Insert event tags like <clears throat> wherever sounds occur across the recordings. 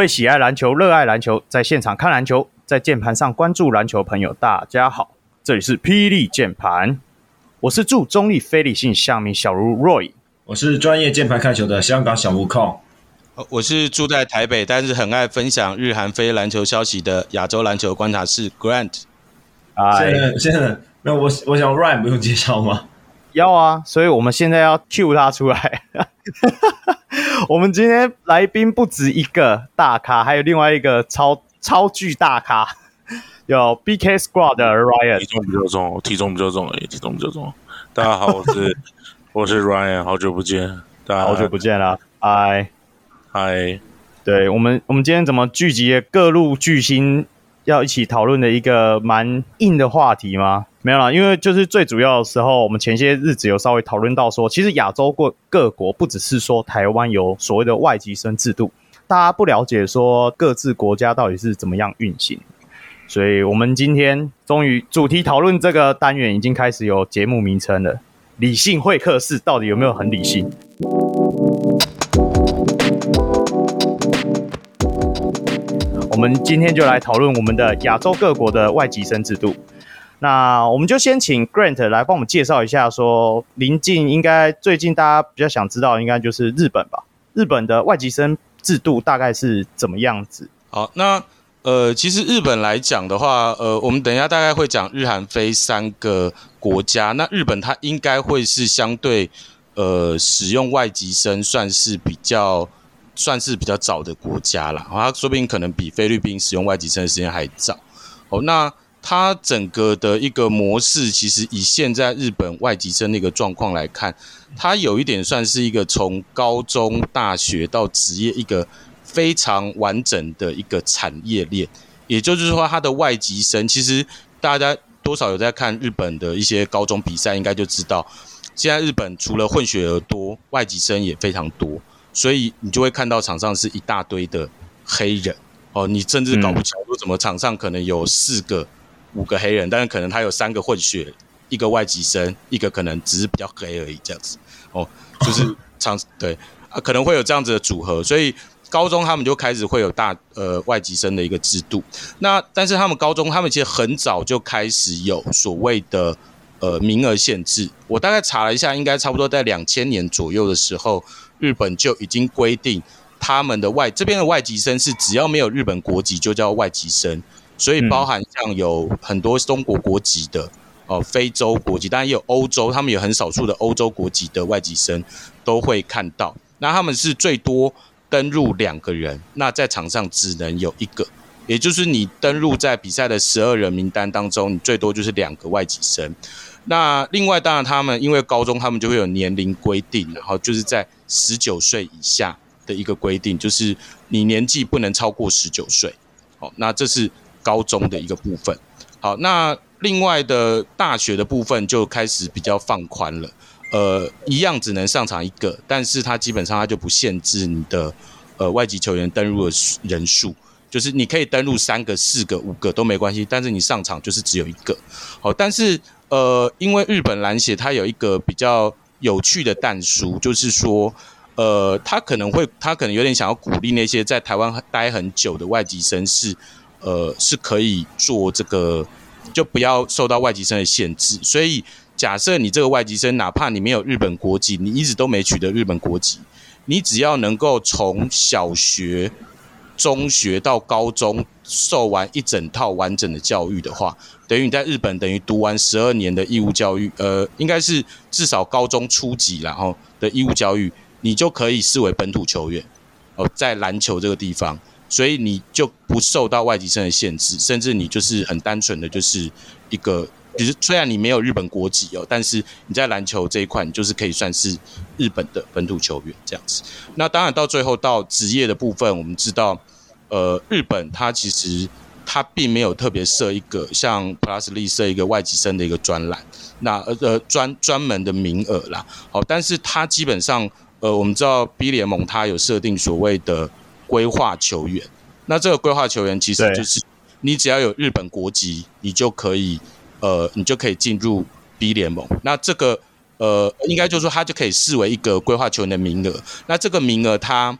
位喜爱篮球、热爱篮球，在现场看篮球，在键盘上关注篮球朋友，大家好，这里是霹雳键盘，我是驻中立非理性乡民小如 Roy，我是专业键盘看球的香港小吴控，我是住在台北，但是很爱分享日韩非篮球消息的亚洲篮球观察室 Grant。现在现在，那我我想 Ryan 不用介绍吗？要啊，所以我们现在要 cue 他出来。<laughs> 我们今天来宾不止一个大咖，还有另外一个超超巨大咖，有 BK Squad 的 Ryan，体重比较重，体重比较重而已，体重比较重。大家好，我是 <laughs> 我是 Ryan，好久不见，大家好久不见了，嗨嗨，对我们我们今天怎么聚集了各路巨星？要一起讨论的一个蛮硬的话题吗？没有啦，因为就是最主要的时候，我们前些日子有稍微讨论到说，其实亚洲各各国不只是说台湾有所谓的外籍生制度，大家不了解说各自国家到底是怎么样运行，所以我们今天终于主题讨论这个单元已经开始有节目名称了，理性会客室到底有没有很理性？我们今天就来讨论我们的亚洲各国的外籍生制度。那我们就先请 Grant 来帮我们介绍一下，说临近应该最近大家比较想知道，应该就是日本吧？日本的外籍生制度大概是怎么样子？好，那呃，其实日本来讲的话，呃，我们等一下大概会讲日韩非三个国家。那日本它应该会是相对呃使用外籍生算是比较。算是比较早的国家了，它说不定可能比菲律宾使用外籍生的时间还早。哦，那它整个的一个模式，其实以现在日本外籍生的一个状况来看，它有一点算是一个从高中、大学到职业一个非常完整的一个产业链。也就是说，它的外籍生，其实大家多少有在看日本的一些高中比赛，应该就知道，现在日本除了混血儿多，外籍生也非常多。所以你就会看到场上是一大堆的黑人哦，你甚至搞不清楚怎么场上可能有四个、五个黑人，但是可能他有三个混血，一个外籍生，一个可能只是比较黑而已这样子哦，就是 <laughs> 场对啊，可能会有这样子的组合。所以高中他们就开始会有大呃外籍生的一个制度。那但是他们高中他们其实很早就开始有所谓的呃名额限制。我大概查了一下，应该差不多在两千年左右的时候。日本就已经规定，他们的外这边的外籍生是只要没有日本国籍就叫外籍生，所以包含像有很多中国国籍的哦、呃，非洲国籍，当然也有欧洲，他们有很少数的欧洲国籍的外籍生都会看到。那他们是最多登入两个人，那在场上只能有一个，也就是你登入在比赛的十二人名单当中，你最多就是两个外籍生。那另外当然他们因为高中他们就会有年龄规定，然后就是在。十九岁以下的一个规定，就是你年纪不能超过十九岁。好，那这是高中的一个部分。好，那另外的大学的部分就开始比较放宽了。呃，一样只能上场一个，但是它基本上它就不限制你的呃外籍球员登入的人数，就是你可以登入三个、四个、五个都没关系，但是你上场就是只有一个。好，但是呃，因为日本篮协它有一个比较。有趣的但书就是说，呃，他可能会，他可能有点想要鼓励那些在台湾待很久的外籍生是，呃，是可以做这个，就不要受到外籍生的限制。所以，假设你这个外籍生，哪怕你没有日本国籍，你一直都没取得日本国籍，你只要能够从小学、中学到高中受完一整套完整的教育的话。等于你在日本等于读完十二年的义务教育，呃，应该是至少高中初级然后的义务教育，你就可以视为本土球员哦，在篮球这个地方，所以你就不受到外籍生的限制，甚至你就是很单纯的就是一个，就是虽然你没有日本国籍哦，但是你在篮球这一块，你就是可以算是日本的本土球员这样子。那当然到最后到职业的部分，我们知道，呃，日本它其实。它并没有特别设一个像 Plus League 设一个外籍生的一个专栏，那呃呃专专门的名额啦。好，但是它基本上呃我们知道 B 联盟它有设定所谓的规划球员，那这个规划球员其实就是你只要有日本国籍，你就可以呃你就可以进入 B 联盟。那这个呃应该就是说他就可以视为一个规划球员的名额。那这个名额它。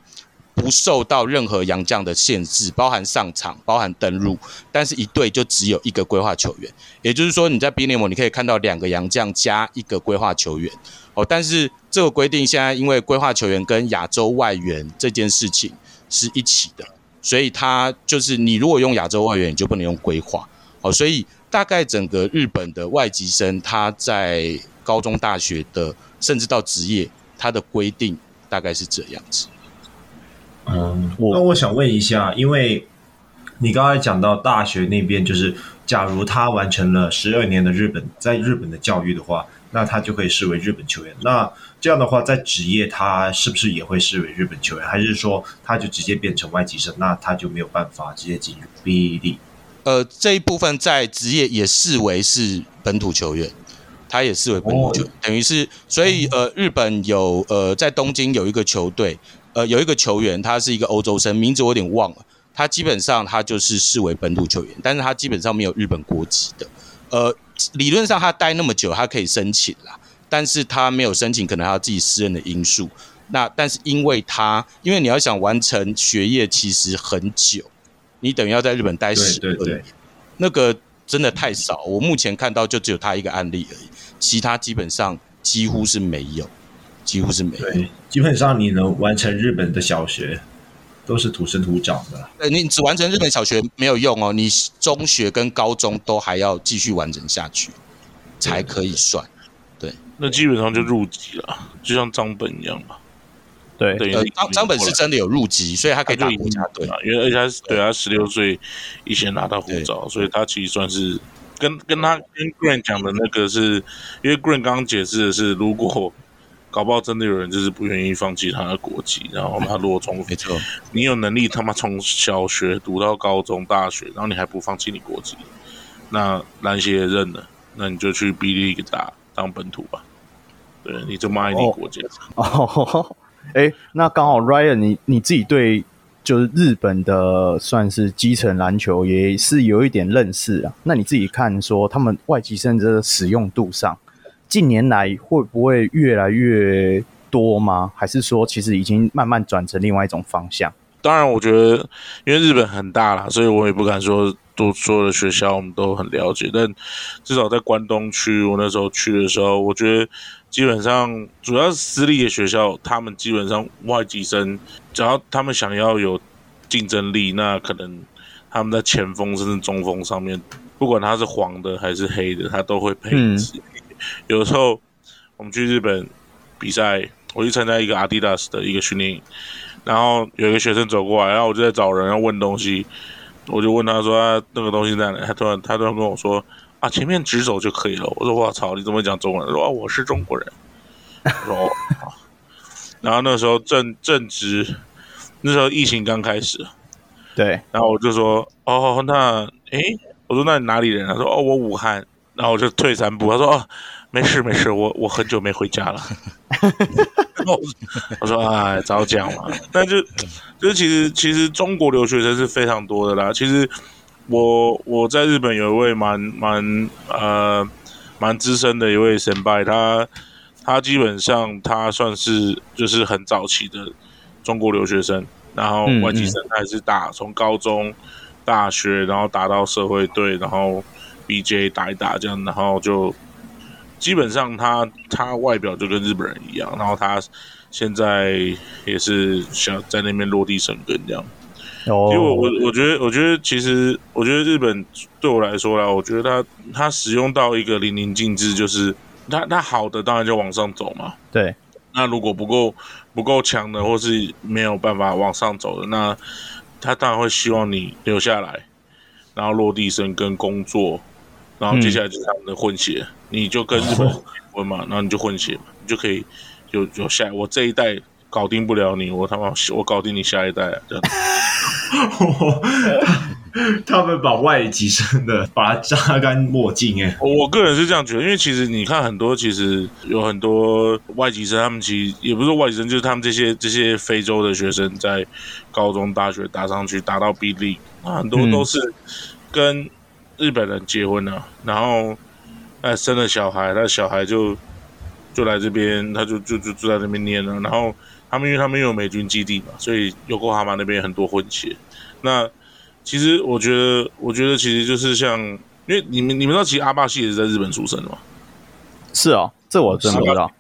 不受到任何洋将的限制，包含上场，包含登入，但是一队就只有一个规划球员，也就是说你在 B 联盟你可以看到两个洋将加一个规划球员哦，但是这个规定现在因为规划球员跟亚洲外援这件事情是一起的，所以他就是你如果用亚洲外援，你就不能用规划哦，所以大概整个日本的外籍生他在高中、大学的甚至到职业，他的规定大概是这样子。嗯，那我想问一下，因为你刚才讲到大学那边，就是假如他完成了十二年的日本在日本的教育的话，那他就可以视为日本球员。那这样的话，在职业他是不是也会视为日本球员？还是说他就直接变成外籍生？那他就没有办法直接进入 B 联？呃，这一部分在职业也视为是本土球员，他也视为本土球等于是所以呃，日本有呃在东京有一个球队。呃，有一个球员，他是一个欧洲生，名字我有点忘了。他基本上他就是视为本土球员，但是他基本上没有日本国籍的。呃，理论上他待那么久，他可以申请啦，但是他没有申请，可能他自己私人的因素。那但是因为他，因为你要想完成学业，其实很久，你等于要在日本待十二年，那个真的太少。我目前看到就只有他一个案例而已，其他基本上几乎是没有。几乎是没有，基本上你能完成日本的小学，都是土生土长的。对，你只完成日本小学没有用哦，你中学跟高中都还要继续完成下去，才可以算。对，那基本上就入籍了，就像张本一样嘛。对，呃，张张本是真的有入籍，所以他可以打国家队。因为而且他对他十六岁以前拿到护照，所以他其实算是跟跟他跟 Grant 讲的那个是，因为 Grant 刚刚解释的是如果。搞不好真的有人就是不愿意放弃他的国籍，然后他如果从没错，你有能力他妈从小学读到高中、大学，然后你还不放弃你国籍，那篮协也认了，那你就去 B League 打当本土吧。对，你这么爱你国家。哦，<laughs> 哎，那刚好 Ryan，你你自己对就是日本的算是基层篮球也是有一点认识啊。那你自己看说他们外籍生的使用度上。近年来会不会越来越多吗？还是说其实已经慢慢转成另外一种方向？当然，我觉得因为日本很大啦，所以我也不敢说都所有的学校我们都很了解。但至少在关东区，我那时候去的时候，我觉得基本上主要是私立的学校，他们基本上外籍生，只要他们想要有竞争力，那可能他们在前锋甚至中锋上面，不管他是黄的还是黑的，他都会配置。嗯有时候我们去日本比赛，我去参加一个 Adidas 的一个训练营，然后有一个学生走过来，然后我就在找人要问东西，我就问他说他那个东西在哪？他突然他突然跟我说啊，前面直走就可以了。我说我操，你怎么讲中文？他说啊，我是中国人。我说哦，<laughs> 然后那时候正正值那时候疫情刚开始，对，然后我就说哦，那诶，我说那你哪里人？他说哦，我武汉。然后我就退三步，他说：“哦，没事没事，我我很久没回家了。<laughs> ”我说：“哎，早讲嘛。”但就就其实其实中国留学生是非常多的啦。其实我我在日本有一位蛮蛮呃蛮资深的一位神拜，他他基本上他算是就是很早期的中国留学生，然后外籍生他还是打从高中、大学，然后打到社会队，然后。BJ 打一打这样，然后就基本上他他外表就跟日本人一样，然后他现在也是想在那边落地生根这样。哦，因为我我我觉得我觉得其实我觉得日本对我来说啦，我觉得它它使用到一个淋漓尽致，就是它它好的当然就往上走嘛。对，那如果不够不够强的，或是没有办法往上走的，那他当然会希望你留下来，然后落地生根工作。然后接下来就是他们的混血，嗯、你就跟日本人结婚嘛，然后你就混血嘛，你就可以有有下我这一代搞定不了你，我他妈我搞定你下一代啊！这样 <laughs> 他们把外籍生的把他榨干墨镜哎，我个人是这样觉得，因为其实你看很多其实有很多外籍生，他们其实也不是外籍生，就是他们这些这些非洲的学生在高中大学打上去打到 B League，很多都是跟。嗯日本人结婚了，然后哎生了小孩，那小孩就就来这边，他就就就住在那边念了。然后他们因为他们有美军基地嘛，所以尤哥哈马那边很多混血。那其实我觉得，我觉得其实就是像，因为你们你们知道，其实阿巴西也是在日本出生的嘛。是哦，这我真不知道。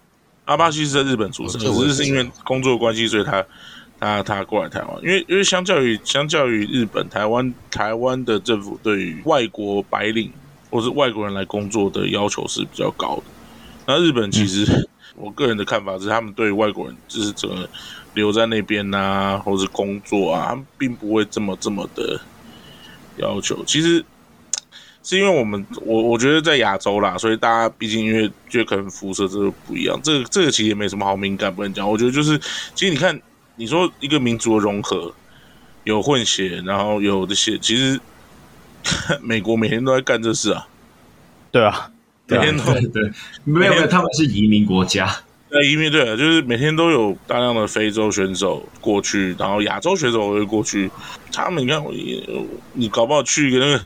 阿巴西是在日本出生，只是是因为工作关系，所以他他他过来台湾。因为因为相较于相较于日本，台湾台湾的政府对于外国白领或是外国人来工作的要求是比较高的。那日本其实，嗯、我个人的看法是，他们对外国人就是怎么留在那边啊，或是工作啊，他们并不会这么这么的要求。其实。是因为我们我我觉得在亚洲啦，所以大家毕竟因为就可能肤色这个不一样，这个这个其实也没什么好敏感不能讲。我觉得就是，其实你看，你说一个民族的融合，有混血，然后有这些，其实 <laughs> 美国每天都在干这事啊。对啊，每天都对，对，没有没有，他们是移民国家。对，移民对，就是每天都有大量的非洲选手过去，然后亚洲选手也会过去。他们你看，你搞不好去一个那个。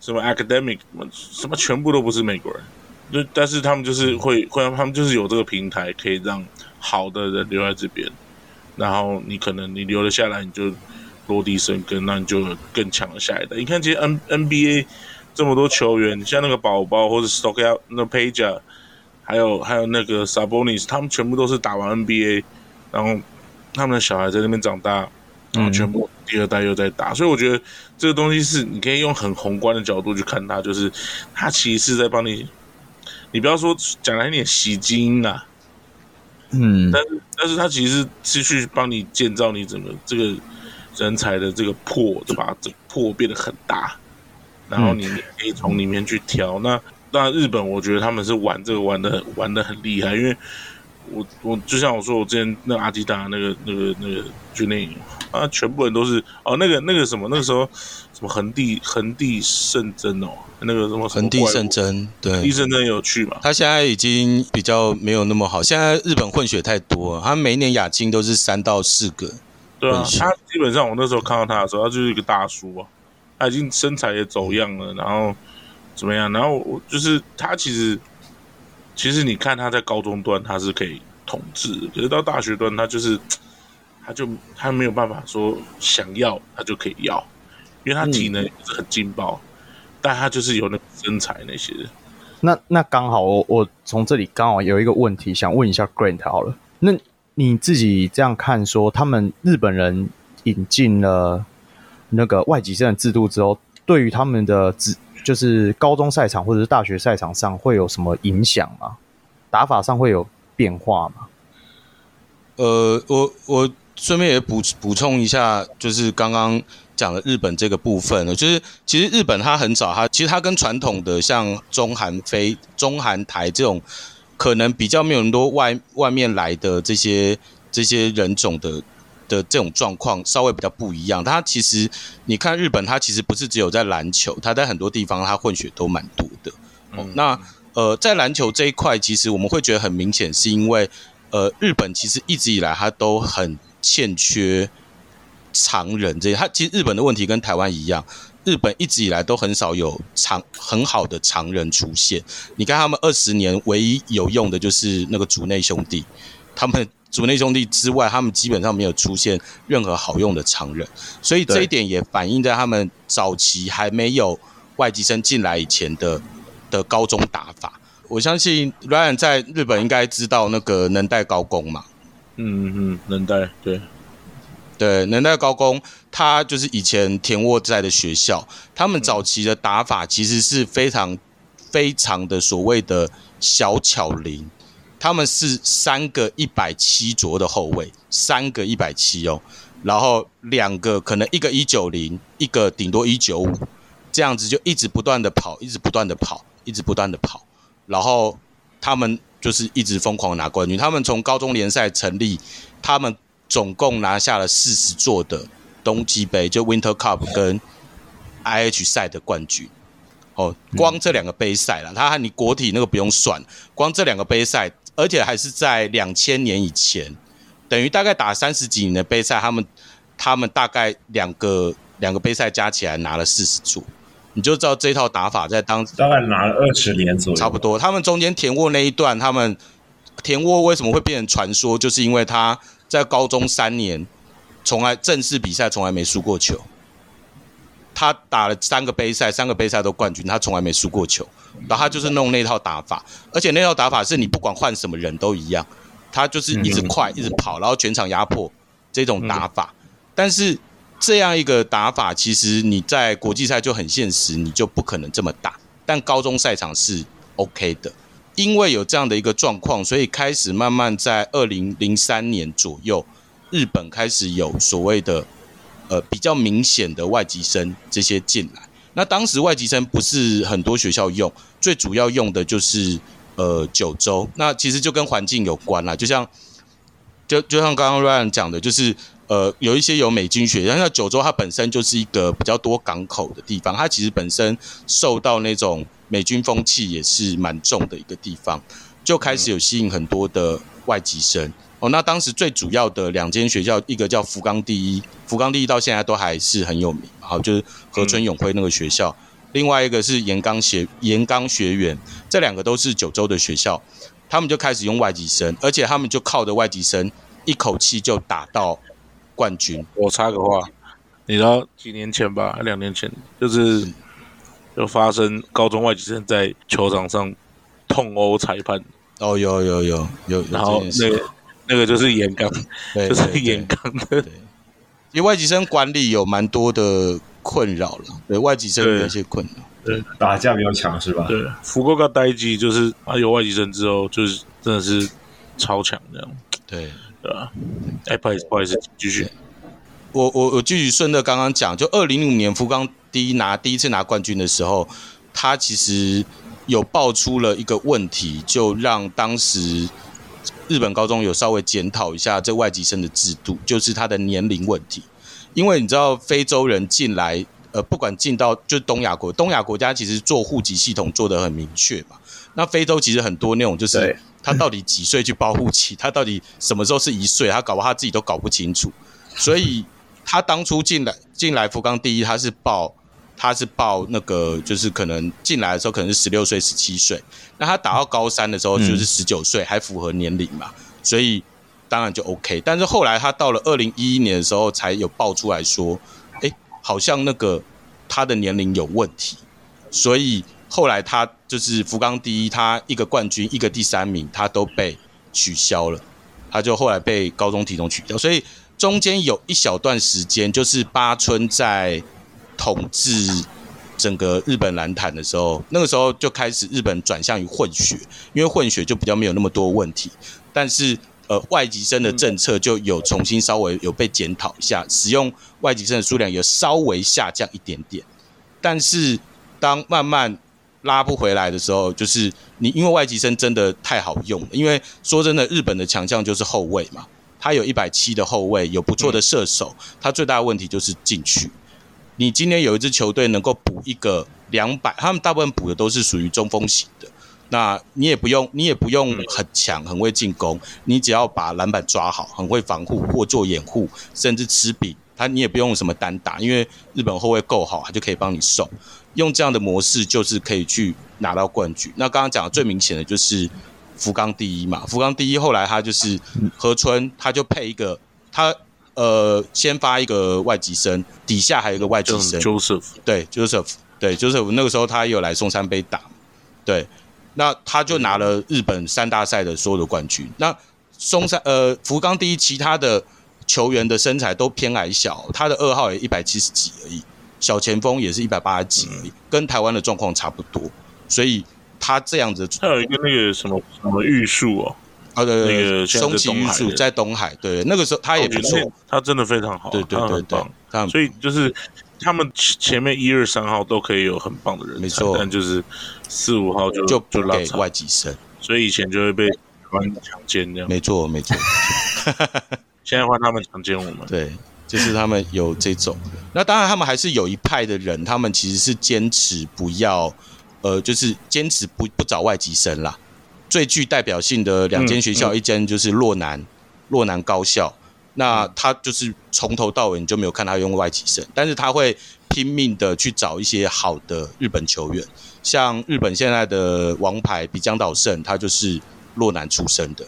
什么 academic 什么什么全部都不是美国人，就但是他们就是会会让他们就是有这个平台可以让好的人留在这边，然后你可能你留了下来，你就落地生根，那你就有更强的下一代。你看这些 N NBA 这么多球员，像那个宝宝或者 Stockton 那 Peja，还有还有那个 Sabonis，他们全部都是打完 NBA，然后他们的小孩在那边长大。然后全部第二代又在打，嗯，所以我觉得这个东西是你可以用很宏观的角度去看它，就是它其实是在帮你，你不要说讲来一点洗基因啊，嗯，但是但是他其实是去帮你建造你整个这个人才的这个破，就把这个破变得很大，然后你可以从里面去挑。那那日本我觉得他们是玩这个玩的玩的很厉害，因为我我就像我说我之前那个阿迪达那个那个那个就那。啊，全部人都是哦，那个那个什么，那个时候什么横地横地圣真哦，那个什么横地圣真，对，横地圣真有趣嘛？他现在已经比较没有那么好，现在日本混血太多了，他每一年亚青都是三到四个。对啊，他基本上我那时候看到他的时候，他就是一个大叔啊，他已经身材也走样了，然后怎么样？然后我就是他其实其实你看他在高中端他是可以统治，可是到大学端他就是。他就他没有办法说想要他就可以要，因为他体能是很劲爆，嗯，但他就是有那个身材那些。那那刚好我我从这里刚好有一个问题想问一下 Grant 好了，那你自己这样看说，他们日本人引进了那个外籍生的制度之后，对于他们的职就是高中赛场或者是大学赛场上会有什么影响吗？打法上会有变化吗？呃，我我。顺便也补补充一下，就是刚刚讲的日本这个部分呢，就是其实日本它很早，它其实它跟传统的像中韩非、中韩台这种，可能比较没有那么多外外面来的这些这些人种的的这种状况稍微比较不一样。它其实你看日本，它其实不是只有在篮球，它在很多地方它混血都蛮多的。嗯，那呃，在篮球这一块，其实我们会觉得很明显，是因为呃，日本其实一直以来它都很。欠缺常人这些，他其实日本的问题跟台湾一样，日本一直以来都很少有常很好的常人出现。你看他们二十年唯一有用的就是那个竹内兄弟，他们竹内兄弟之外，他们基本上没有出现任何好用的常人，所以这一点也反映在他们早期还没有外籍生进来以前的的高中打法。我相信 Ryan 在日本应该知道那个能代高工嘛。嗯嗯，能代对对，能代高工，他就是以前田沃在的学校，他们早期的打法其实是非常非常的所谓的小巧灵，他们是三个一百七左右的后卫，三个一百七哦，然后两个可能一个一九零，一个顶多一九五，这样子就一直不断的跑，一直不断的跑，一直不断的跑，然后他们。就是一直疯狂拿冠军。他们从高中联赛成立，他们总共拿下了四十座的冬季杯，就 Winter Cup 跟 IH 赛的冠军。哦，光这两个杯赛了，他和你国体那个不用算，光这两个杯赛，而且还是在两千年以前，等于大概打三十几年的杯赛，他们他们大概两个两个杯赛加起来拿了四十座。你就知道这套打法在当时大概拿了二十年左右，差不多。他们中间田沃那一段，他们田沃为什么会变成传说，就是因为他在高中三年，从来正式比赛从来没输过球。他打了三个杯赛，三个杯赛都冠军，他从来没输过球。然后他就是弄那套打法，而且那套打法是你不管换什么人都一样，他就是一直快，一直跑，然后全场压迫这种打法。但是这样一个打法，其实你在国际赛就很现实，你就不可能这么打。但高中赛场是 OK 的，因为有这样的一个状况，所以开始慢慢在二零零三年左右，日本开始有所谓的。呃，比较明显的外籍生这些进来，那当时外籍生不是很多学校用，最主要用的就是呃九州。那其实就跟环境有关啦，就像就就像刚刚 Ryan 讲的，就是呃有一些有美军学校，那九州它本身就是一个比较多港口的地方，它其实本身受到那种美军风气也是蛮重的一个地方，就开始有吸引很多的外籍生。哦，那当时最主要的两间学校，一个叫福冈第一，福冈第一到现在都还是很有名，好，就是河村永辉那个学校。嗯、另外一个是岩冈学岩冈学园，这两个都是九州的学校，他们就开始用外籍生，而且他们就靠着外籍生一口气就打到冠军。我插个话，你知道几年前吧，两年前，就是就发生高中外籍生在球场上痛殴裁判。哦，有有有有，然后那个。那个就是岩冈，就是岩冈的。对，因为外籍生管理有蛮多的困扰了。对，外籍生有一些困扰。对，打架比较强是吧？对，福冈第一就是啊，有外籍生之后，就是真的是超强这样。对，对吧？哎，不好意思，不好意思，继续。我我我继续顺着刚刚讲，就二零零五年福冈第一拿第一次拿冠军的时候，他其实有爆出了一个问题，就让当时。日本高中有稍微检讨一下这外籍生的制度，就是他的年龄问题。因为你知道非洲人进来，呃，不管进到就东亚国，东亚国家其实做户籍系统做得很明确嘛。那非洲其实很多那种就是他到底几岁去报户籍，他到底什么时候是一岁，他搞不好他自己都搞不清楚。所以他当初进来进来福冈第一，他是报。他是报那个，就是可能进来的时候可能是十六岁、十七岁，那他打到高三的时候就是十九岁，还符合年龄嘛，所以当然就 OK。但是后来他到了二零一一年的时候，才有爆出来说，哎，好像那个他的年龄有问题，所以后来他就是福冈第一，他一个冠军、一个第三名，他都被取消了，他就后来被高中体重取消，所以中间有一小段时间就是八村在。统治整个日本篮坛的时候，那个时候就开始日本转向于混血，因为混血就比较没有那么多问题。但是呃，外籍生的政策就有重新稍微有被检讨一下，使用外籍生的数量有稍微下降一点点。但是当慢慢拉不回来的时候，就是你因为外籍生真的太好用了，因为说真的，日本的强项就是后卫嘛，他有一百七的后卫，有不错的射手，他最大的问题就是禁区。你今天有一支球队能够补一个两百，他们大部分补的都是属于中锋型的，那你也不用，你也不用很强，很会进攻，你只要把篮板抓好，很会防护或做掩护，甚至吃饼，他你也不用什么单打，因为日本后卫够好，他就可以帮你送。用这样的模式就是可以去拿到冠军。那刚刚讲的最明显的就是福冈第一嘛，福冈第一后来他就是河村，他就配一个他。呃，先发一个外籍生，底下还有一个外籍生，Joseph，对，Joseph，对，Joseph，那个时候他也有来松山杯打，对，那他就拿了日本三大赛的所有的冠军。那松山呃福冈第一，其他的球员的身材都偏矮小，他的二号也一百七十几而已，小前锋也是一百八十几而已，跟台湾的状况差不多，所以他这样子，他有一个那个什么什么玉树哦。啊，对对对，松崎玉树在东海，对，那个时候他也不错，他真的非常好，对对对对，所以就是他们前面一二三号都可以有很棒的人，没错，但就是四五号就就就给外籍生，所以以前就会被台湾强奸这样，没错没错，现在换他们强奸我们，<laughs> 对，就是他们有这种，那当然他们还是有一派的人，他们其实是坚持不要，呃，就是坚持不不找外籍生啦。最具代表性的两间学校，嗯嗯、一间就是洛南，洛南高校。那他就是从头到尾你就没有看他用外籍生，但是他会拼命的去找一些好的日本球员，像日本现在的王牌比江岛胜，他就是洛南出生的。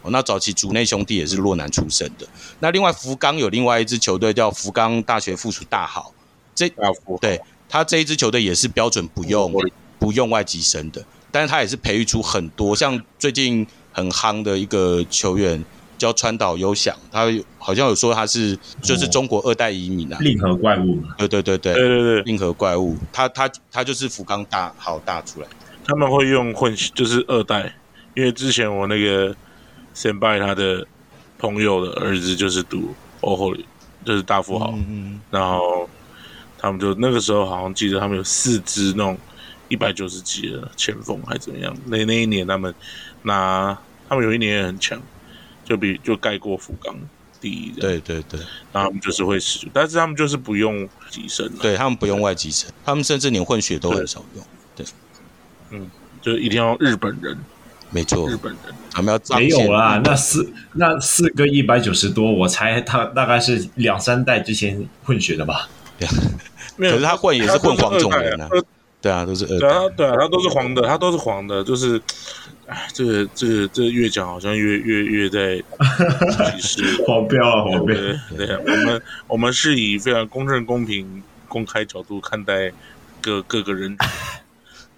哦，那早期竹内兄弟也是洛南出生的。那另外福冈有另外一支球队叫福冈大学附属大好，这对他这一支球队也是标准不用不用外籍生的，但是他也是培育出很多像最近很夯的一个球员。叫川岛优翔，他好像有说他是就是中国二代移民啊，令和怪物。对对对对对对对，令和怪物，他他他就是福冈大好大出来。他们会用混就是二代，因为之前我那个先拜他的朋友的儿子就是读欧后里，就是大富豪，嗯嗯，然后他们就那个时候好像记得他们有四支那种一百九十几的前锋还是怎么样，那那一年他们拿他们有一年也很强。就比就盖过福冈第一，对对对，然后他们就是会使，但是他们就是不用机身，对他们不用外籍生，他们甚至连混血都很少用，对，嗯，就一定要日本人，没错，日本人，他们要没有啦，那四那四个一百九十多，我猜他大概是两三代之前混血的吧，<laughs> 可是他混也是混黄种人啊，<laughs> 对啊，都是二，对啊，对啊，它都是黄的，它都是黄的，就是。哎，这个这个这个越讲好像越越越在歧视，<laughs> 黄标啊，黄标。对啊，我们我们是以非常公正、公平、公开角度看待各各个人。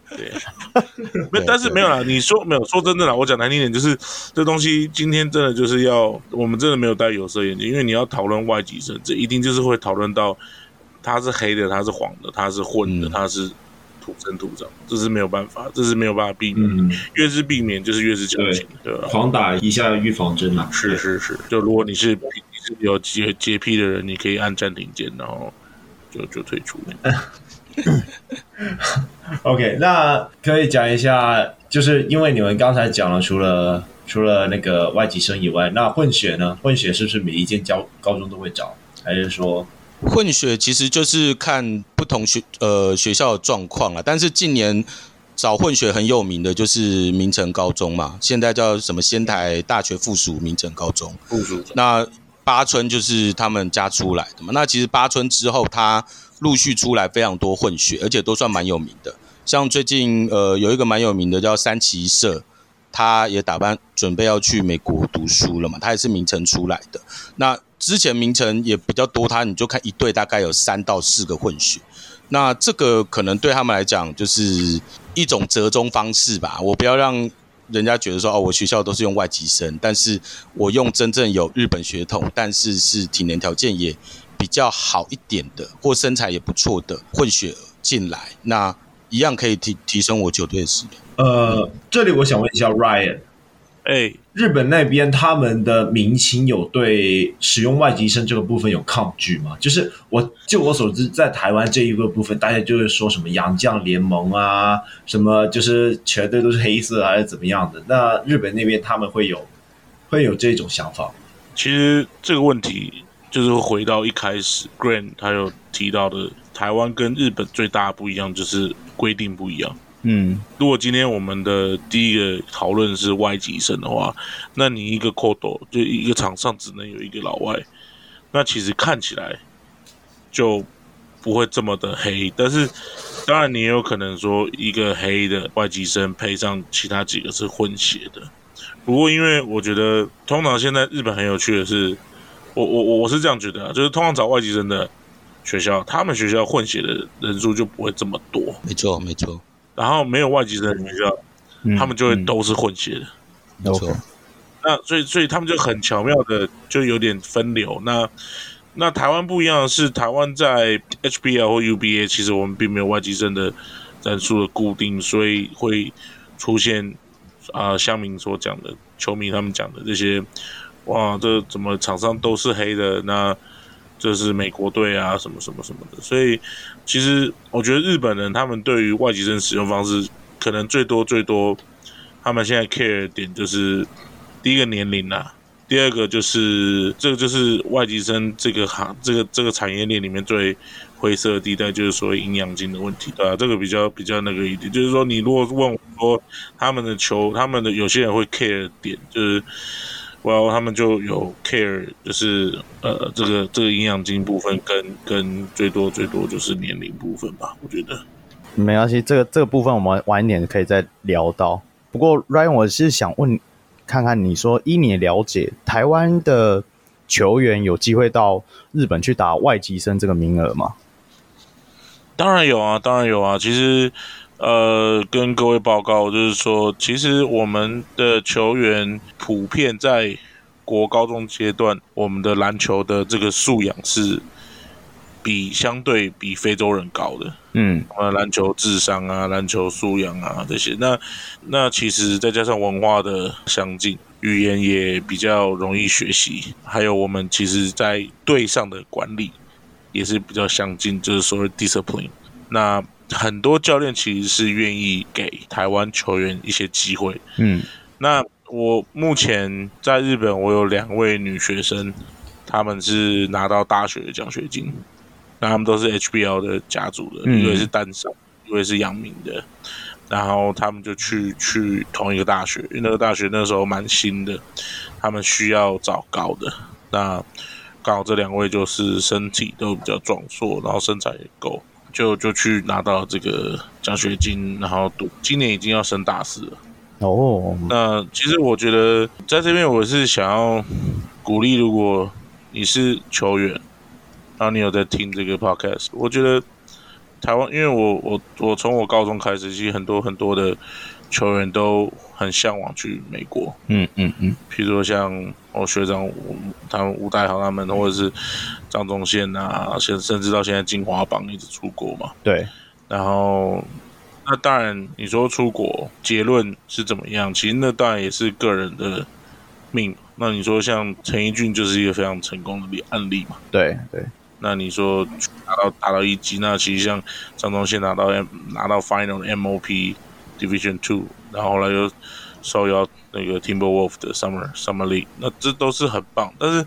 对，<laughs> 没，但是没有啦。你说没有说真的啦，我讲难听点，就是这东西今天真的就是要我们真的没有戴有色眼镜，因为你要讨论外籍生，这一定就是会讨论到他是黑的，他是黄的，他是混的，嗯、他是。土生土长，这是没有办法，这是没有办法避免。嗯、越是避免，就是越是强行，对吧？狂打一下预防针嘛。是是是，就如果你是你是有洁洁癖的人，你可以按暂停键，然后就就退出。<laughs> OK，那可以讲一下，就是因为你们刚才讲了，除了除了那个外籍生以外，那混血呢？混血是不是每一间教高中都会找，还是说？混血其实就是看不同学呃学校的状况了，但是近年找混血很有名的就是明城高中嘛，现在叫什么仙台大学附属明城高中。附属。那八村就是他们家出来的嘛。那其实八村之后，他陆续出来非常多混血，而且都算蛮有名的。像最近呃有一个蛮有名的叫三崎社，他也打扮准备要去美国读书了嘛，他也是明城出来的。那之前名城也比较多，他你就看一队大概有三到四个混血，那这个可能对他们来讲就是一种折中方式吧。我不要让人家觉得说哦，我学校都是用外籍生，但是我用真正有日本血统，但是是体能条件也比较好一点的，或身材也不错的混血进来，那一样可以提提升我球队的实力。呃，这里我想问一下 Ryan。哎，日本那边他们的民情有对使用外籍生这个部分有抗拒吗？就是我就我所知，在台湾这一个部分，大家就会说什么洋将联盟啊，什么就是全队都是黑色还是怎么样的？那日本那边他们会有会有这种想法？其实这个问题就是回到一开始，Grant 他有提到的，台湾跟日本最大的不一样就是规定不一样。嗯，如果今天我们的第一个讨论是外籍生的话，那你一个 code 就一个场上只能有一个老外，那其实看起来就不会这么的黑。但是当然你也有可能说一个黑的外籍生配上其他几个是混血的。不过因为我觉得通常现在日本很有趣的是，我我我是这样觉得啊，就是通常找外籍生的学校，他们学校混血的人数就不会这么多。没错，没错。然后没有外籍生的学校，嗯、他们就会都是混血的，没错。那所以所以他们就很巧妙的就有点分流。那那台湾不一样的是，台湾在 HBL 或 UBA，其实我们并没有外籍生的战术的固定，所以会出现啊，乡、呃、民所讲的球迷他们讲的这些，哇，这怎么场上都是黑的？那这是美国队啊，什么什么什么的，所以其实我觉得日本人他们对于外籍生使用方式，可能最多最多，他们现在 care 点就是第一个年龄啊，第二个就是这个就是外籍生这个行这个这个产业链里面最灰色的地带，就是所谓营养金的问题，对吧？这个比较比较那个一点，就是说你如果问我说他们的球，他们的有些人会 care 点就是。Well, 他们就有 care，就是呃，这个这个营养金部分跟跟最多最多就是年龄部分吧，我觉得没关系，这个这个部分我们晚一点可以再聊到。不过 Ryan，我是想问看看，你说依你了解，台湾的球员有机会到日本去打外籍生这个名额吗？当然有啊，当然有啊。其实，呃，跟各位报告就是说，其实我们的球员普遍在国高中阶段，我们的篮球的这个素养是比相对比非洲人高的。嗯，呃，篮球智商啊，篮球素养啊这些，那那其实再加上文化的相近，语言也比较容易学习，还有我们其实在队上的管理。也是比较相近，就是所谓 discipline。那很多教练其实是愿意给台湾球员一些机会。嗯，那我目前在日本，我有两位女学生，她们是拿到大学的奖学金，那她们都是 HBL 的家族的，嗯、一位是淡商，一位是杨明的，然后他们就去去同一个大学，因为那个大学那时候蛮新的，他们需要找高的。那刚好这两位就是身体都比较壮硕，然后身材也够，就就去拿到这个奖学金，然后读。今年已经要升大四了。哦，oh. 那其实我觉得在这边我是想要鼓励，如果你是球员，然后你有在听这个 podcast，我觉得台湾，因为我我我从我高中开始，其实很多很多的球员都很向往去美国。嗯嗯嗯，譬如说像。我学长，他们吴代豪他们，或者是张宗宪啊，甚甚至到现在金华榜一直出国嘛。对。然后，那当然你说出国结论是怎么样？其实那当然也是个人的命。那你说像陈奕迅就是一个非常成功的例案例嘛。对对。那你说拿到达到一级，那其实像张宗宪拿到 M 拿到 Final MOP Division Two，然后后来又。受邀那个 Timberwolf 的 Summer Summer League，那这都是很棒。但是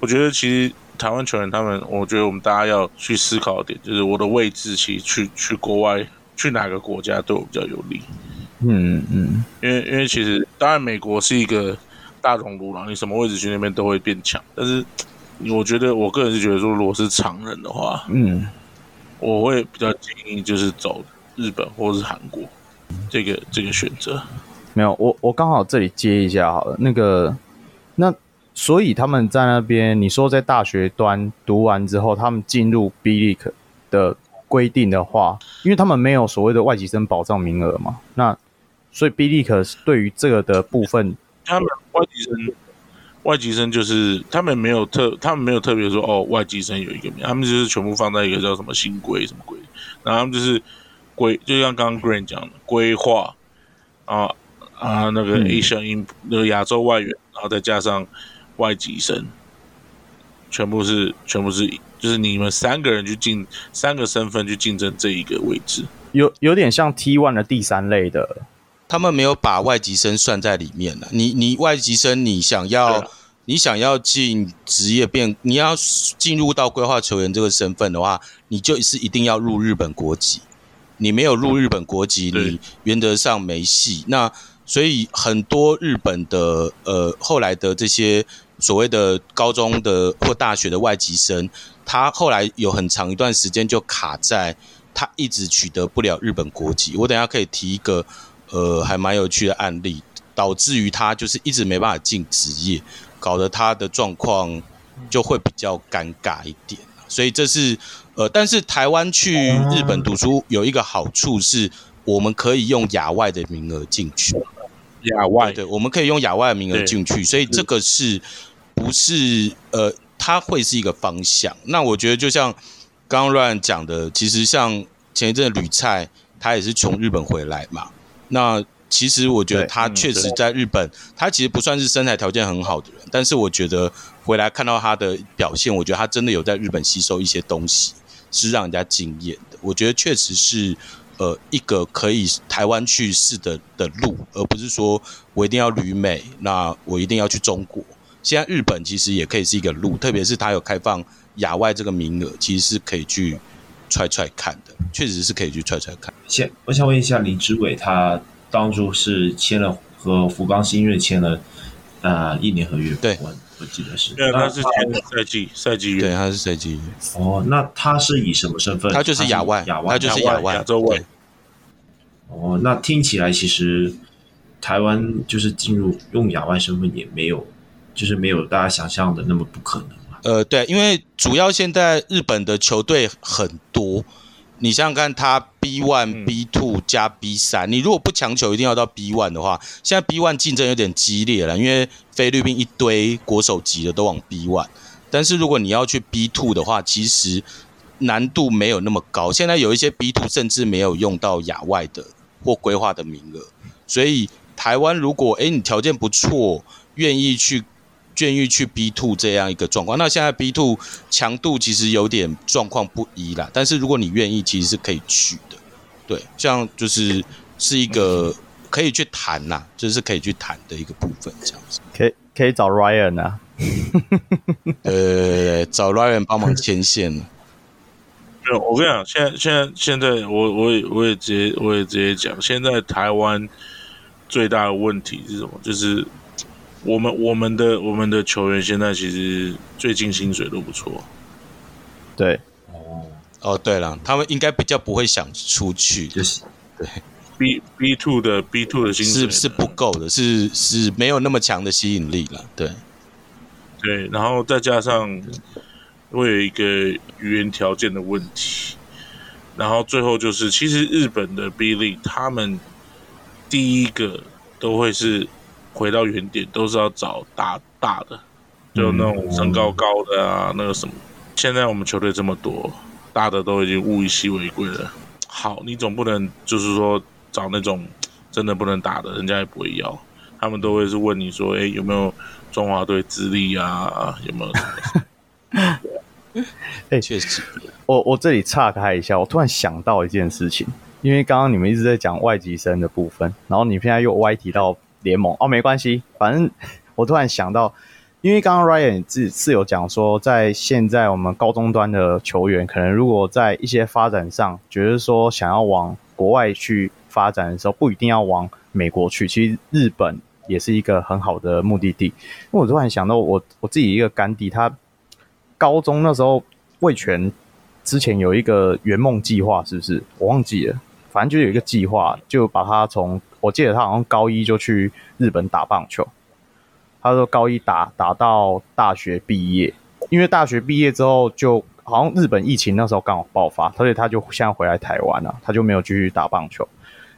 我觉得其实台湾球员他们，我觉得我们大家要去思考一点，就是我的位置其实去去国外去哪个国家对我比较有利。嗯嗯，因为因为其实当然美国是一个大熔炉了，你什么位置去那边都会变强。但是我觉得我个人是觉得说，如果是常人的话，嗯，我会比较建议就是走日本或者是韩国这个这个选择。没有，我我刚好这里接一下好了。那个，那所以他们在那边，你说在大学端读完之后，他们进入 B League 的规定的话，因为他们没有所谓的外籍生保障名额嘛，那所以 B League 对于这个的部分，他们外籍生，外籍生就是他们没有特，他们没有特别说哦，外籍生有一个名，他们就是全部放在一个叫什么新规什么规，然后他们就是规，就像刚刚 Grant 讲的规划啊。啊，那个 Asian in、嗯、那个亚洲外援，然后再加上外籍生，全部是全部是，就是你们三个人去竞三个身份去竞争这一个位置，有有点像 T one 的第三类的，他们没有把外籍生算在里面了。你你外籍生，你想要、啊、你想要进职业变，你要进入到规划球员这个身份的话，你就是一定要入日本国籍。你没有入日本国籍，嗯、你原则上没戏。那所以很多日本的呃后来的这些所谓的高中的或大学的外籍生，他后来有很长一段时间就卡在他一直取得不了日本国籍。我等下可以提一个呃还蛮有趣的案例，导致于他就是一直没办法进职业，搞得他的状况就会比较尴尬一点。所以这是呃，但是台湾去日本读书有一个好处是，我们可以用亚外的名额进去。亚外对，我们可以用亚外的名额进去，所以这个是不是呃，它会是一个方向？那我觉得就像刚刚 Ryan 讲的，其实像前一阵吕菜，他也是从日本回来嘛。那其实我觉得他确实在日本，他其实不算是身材条件很好的人，但是我觉得回来看到他的表现，我觉得他真的有在日本吸收一些东西，是让人家惊艳的。我觉得确实是。呃，一个可以台湾去试的的路，而不是说我一定要旅美，那我一定要去中国。现在日本其实也可以是一个路，特别是它有开放亚外这个名额，其实是可以去踹踹看的，确实是可以去踹踹看。先，我想问一下林志伟，他当初是签了和福冈新锐签了啊、呃、一年合约，对。我记得是，对，他是赛季赛季约，对，他是赛季约。哦，那他是以什么身份？他就是亚外，亚外，他就是亚外，亚洲外。哦，那听起来其实台湾就是进入用亚外身份也没有，就是没有大家想象的那么不可能。呃，对，因为主要现在日本的球队很多，你想想看，他 B one、B two 加 B 三，你如果不强求一定要到 B one 的话，现在 B one 竞争有点激烈了，因为菲律宾一堆国手级的都往 B one，但是如果你要去 B two 的话，其实难度没有那么高。现在有一些 B two 甚至没有用到亚外的或规划的名额，所以台湾如果诶你条件不错，愿意去。愿意去 B two 这样一个状况，那现在 B two 强度其实有点状况不一啦。但是如果你愿意，其实是可以去的。对，像就是是一个可以去谈呐，就是可以去谈的一个部分，这样子。可以可以找 Ryan 啊，<laughs> 呃，找 Ryan 帮忙牵线。没有，我跟你讲，现在现在现在我我也我也直接我也直接讲，现在台湾最大的问题是什么？就是。我们我们的我们的球员现在其实最近薪水都不错，对，哦哦对了，他们应该比较不会想出去，就是对。B B two 的 B two 的薪水是是不够的，是是没有那么强的吸引力了，对。对，然后再加上会有一个语言条件的问题，然后最后就是其实日本的 B League 他们第一个都会是。回到原点都是要找大大的，就那种身高高的啊，嗯、那个什么。现在我们球队这么多，大的都已经物以稀为贵了。好，你总不能就是说找那种真的不能打的，人家也不会要。他们都会是问你说，哎，有没有中华队资历啊？有没有？<laughs> 哎，确实，我我这里岔开一下，我突然想到一件事情，因为刚刚你们一直在讲外籍生的部分，然后你现在又歪提到。联盟哦，没关系，反正 <laughs> 我突然想到，因为刚刚 Ryan 自是有讲说，在现在我们高中端的球员，可能如果在一些发展上，觉得说想要往国外去发展的时候，不一定要往美国去，其实日本也是一个很好的目的地。因为我突然想到我，我我自己一个干弟，他高中那时候味全之前有一个圆梦计划，是不是？我忘记了，反正就有一个计划，就把他从。我记得他好像高一就去日本打棒球，他说高一打打到大学毕业，因为大学毕业之后就好像日本疫情那时候刚好爆发，所以他就现在回来台湾了，他就没有继续打棒球。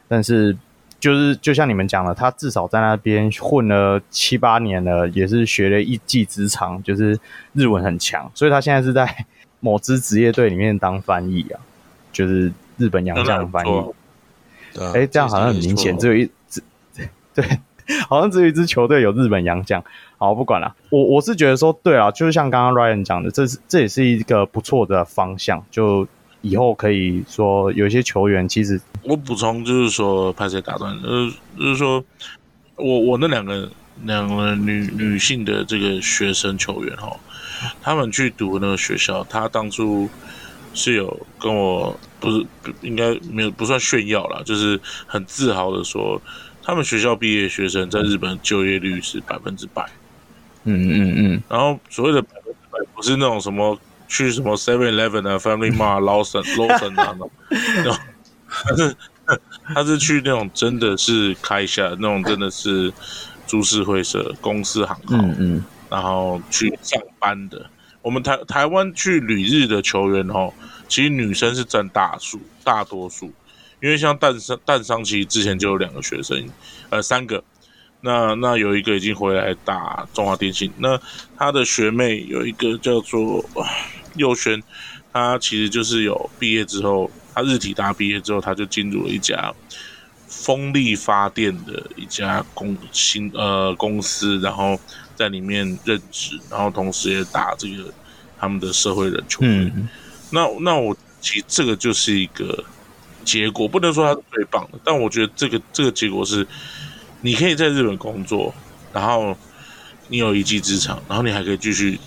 但是就是就像你们讲的，他至少在那边混了七八年了，也是学了一技之长，就是日文很强，所以他现在是在 <laughs> 某支职业队里面当翻译啊，就是日本洋将翻译。哎、欸，这样好像很明显，只有一只，对，好像只有一支球队有日本洋将。好，不管了，我我是觉得说，对啊，就是像刚刚 Ryan 讲的，这是这也是一个不错的方向。就以后可以说，有一些球员其实，我补充就是说，拍谁打断，呃，就是说我我那两个两个女女性的这个学生球员哈，他们去读那个学校，他当初。是有跟我不是应该没有不算炫耀啦，就是很自豪的说，他们学校毕业学生在日本就业率是百分之百。嗯嗯嗯。然后所谓的百分之百，不是那种什么去什么 Seven Eleven 啊、Family Mart、<laughs> Lawson、Lawson 啊那种，<laughs> 他是他是去那种真的是开下那种真的是株式会社公司行号，嗯嗯，然后去上班的。我们台台湾去旅日的球员哦，其实女生是占大数大多数，因为像淡商淡商其实之前就有两个学生，呃三个，那那有一个已经回来打中华电信，那他的学妹有一个叫做佑轩，他其实就是有毕业之后，他日体大毕业之后，他就进入了一家风力发电的一家公新呃公司，然后。在里面任职，然后同时也打这个他们的社会人球队。嗯、那那我其实这个就是一个结果，不能说他是最棒的，但我觉得这个这个结果是，你可以在日本工作，然后你有一技之长，然后你还可以继续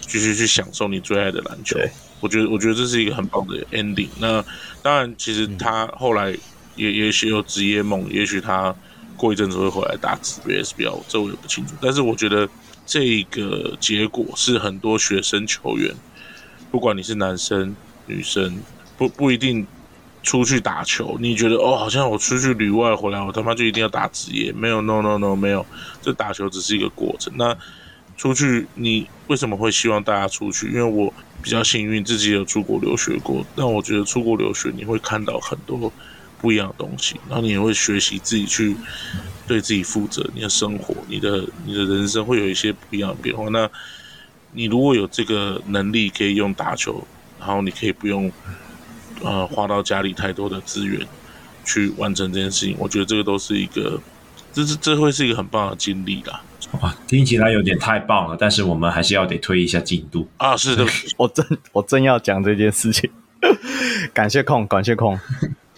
继续去享受你最爱的篮球。我觉得我觉得这是一个很棒的 ending。那当然，其实他后来也、嗯、也许有职业梦，也许他。过一阵子会回来打职业 SBL，这我也不清楚。但是我觉得这个结果是很多学生球员，不管你是男生女生，不不一定出去打球，你觉得哦，好像我出去旅外回来，我他妈就一定要打职业？没有，no no no，没有，这打球只是一个过程。那出去，你为什么会希望大家出去？因为我比较幸运，自己有出国留学过。但我觉得出国留学，你会看到很多不一样的东西，然后你也会学习自己去对自己负责。你的生活，你的你的人生会有一些不一样的变化。那你如果有这个能力，可以用打球，然后你可以不用。呃，花到家里太多的资源去完成这件事情，我觉得这个都是一个，这是这会是一个很棒的经历啦。哇，听起来有点太棒了，但是我们还是要得推一下进度啊。是的，<laughs> 我正我正要讲这件事情，<laughs> 感谢控，感谢控，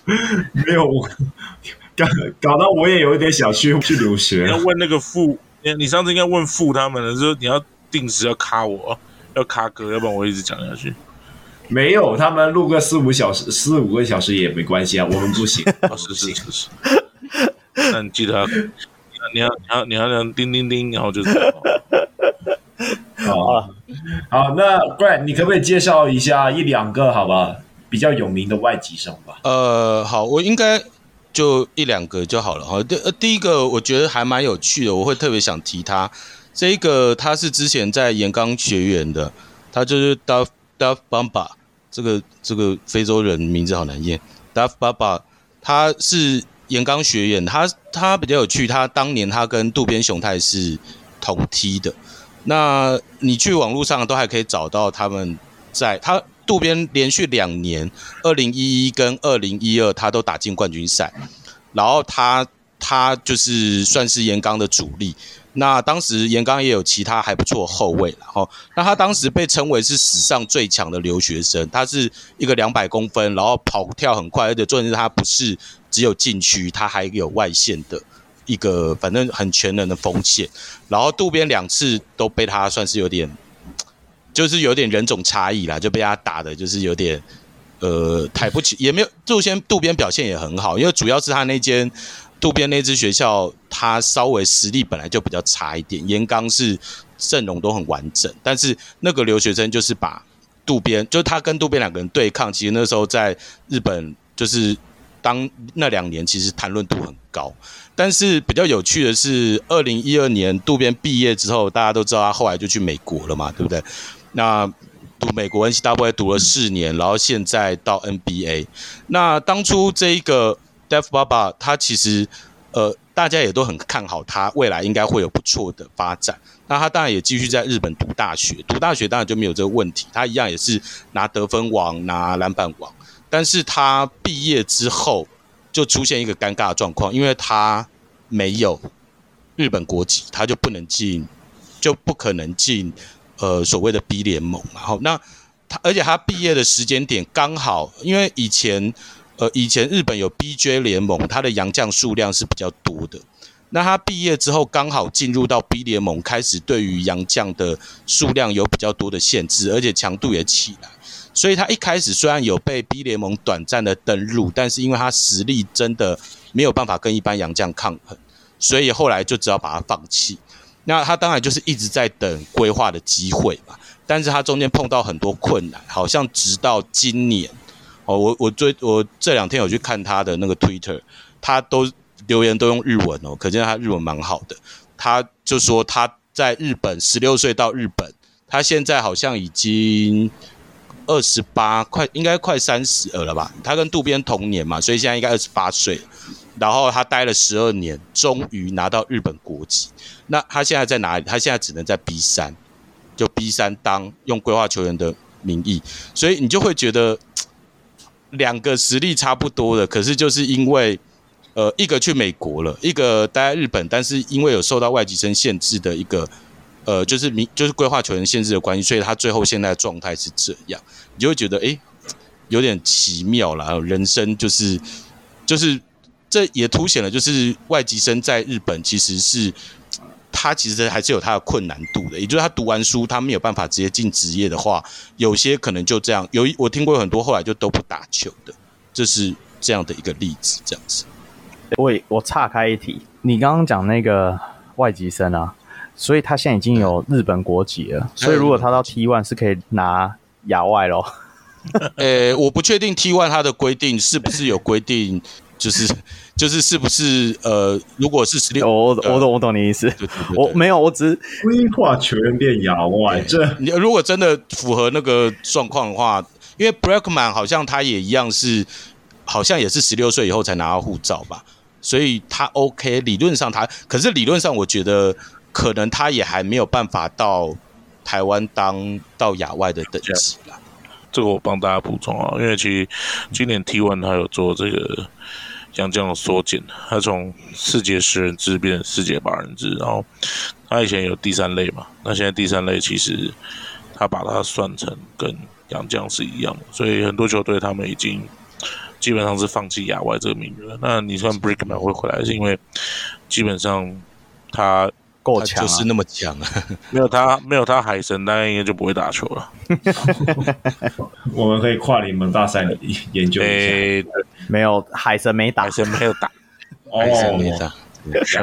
没有我搞搞到我也有一点想去去留学。你要问那个富，你你上次应该问富他们了，说你要定时要卡我，要卡歌，要不然我一直讲下去。没有，他们录个四五小时，四五个小时也没关系啊。我们不行，哦、是是是是。那你记得，你要你要你要你叮叮叮，然后就是。<laughs> 好啊，好，那 Grant，你可不可以介绍一下一两个好吧，比较有名的外籍生吧？呃，好，我应该就一两个就好了哈。第呃第一个，我觉得还蛮有趣的，我会特别想提他。这个他是之前在岩钢学园的，他就是 Duff Duff Bamba。这个这个非洲人名字好难念 Duff Baba，他是岩钢学院，他他比较有趣，他当年他跟渡边雄太是同梯的。那你去网络上都还可以找到他们在，他渡边连续两年，二零一一跟二零一二他都打进冠军赛，然后他他就是算是岩钢的主力。那当时岩钢也有其他还不错后卫，然后那他当时被称为是史上最强的留学生，他是一个两百公分，然后跑跳很快，而且重点是他不是只有禁区，他还有外线的一个，反正很全能的锋线。然后渡边两次都被他算是有点，就是有点人种差异啦，就被他打的就是有点呃抬不起，也没有渡先渡边表现也很好，因为主要是他那间。渡边那支学校，他稍微实力本来就比较差一点。岩钢是阵容都很完整，但是那个留学生就是把渡边，就是他跟渡边两个人对抗。其实那时候在日本，就是当那两年其实谈论度很高。但是比较有趣的是，二零一二年渡边毕业之后，大家都知道他后来就去美国了嘛，对不对？那读美国 NCAA 读了四年，然后现在到 NBA。那当初这一个。F 爸爸他其实，呃，大家也都很看好他未来应该会有不错的发展。那他当然也继续在日本读大学，读大学当然就没有这个问题，他一样也是拿得分王、拿篮板王。但是他毕业之后就出现一个尴尬的状况，因为他没有日本国籍，他就不能进，就不可能进呃所谓的 B 联盟。然后那他，而且他毕业的时间点刚好，因为以前。呃，以前日本有 BJ 联盟，他的洋将数量是比较多的。那他毕业之后，刚好进入到 B 联盟，开始对于洋将的数量有比较多的限制，而且强度也起来。所以他一开始虽然有被 B 联盟短暂的登陆，但是因为他实力真的没有办法跟一般洋将抗衡，所以后来就只好把他放弃。那他当然就是一直在等规划的机会嘛，但是他中间碰到很多困难，好像直到今年。哦，我我最我这两天有去看他的那个 Twitter，他都留言都用日文哦，可见他日文蛮好的。他就说他在日本十六岁到日本，他现在好像已经二十八，快应该快三十了吧？他跟渡边同年嘛，所以现在应该二十八岁。然后他待了十二年，终于拿到日本国籍。那他现在在哪里？他现在只能在 B 三，就 B 三当用规划球员的名义，所以你就会觉得。两个实力差不多的，可是就是因为，呃，一个去美国了，一个待在日本，但是因为有受到外籍生限制的一个，呃，就是名就是规划球员限制的关系，所以他最后现在的状态是这样，你就会觉得哎，有点奇妙了。人生就是就是这也凸显了，就是外籍生在日本其实是。他其实还是有他的困难度的，也就是他读完书，他没有办法直接进职业的话，有些可能就这样。有我听过很多后来就都不打球的，这是这样的一个例子，这样子。我我岔开一题，你刚刚讲那个外籍生啊，所以他现在已经有日本国籍了，所以如果他到 T one 是可以拿亚外咯。<laughs> 呃，我不确定 T one 他的规定是不是有规定，就是就是是不是呃，如果是十六，我我懂我懂你意思，对对对对。我没有，我只是规划球员变亚外，这你如果真的符合那个状况的话，因为 Bregman 好像他也一样是，好像也是十六岁以后才拿到护照吧，所以他 OK，理论上他，可是理论上我觉得可能他也还没有办法到台湾当到亚外的等级啦。这个我帮大家补充啊，因为其实今年 T1 他有做这个杨将的缩减，他从世界十人制变成世界八人制，然后他以前有第三类嘛，那现在第三类其实他把它算成跟杨将是一样的，所以很多球队他们已经基本上是放弃亚外这个名额。那你算 Brickman 会回来，是因为基本上他。够强、啊，就是那么强啊！<laughs> 没有他，没有他，海神大概应该就不会打球了。<laughs> 我们可以跨联盟大赛研究一下。欸、没有海神没打，海神没有打，海神没打。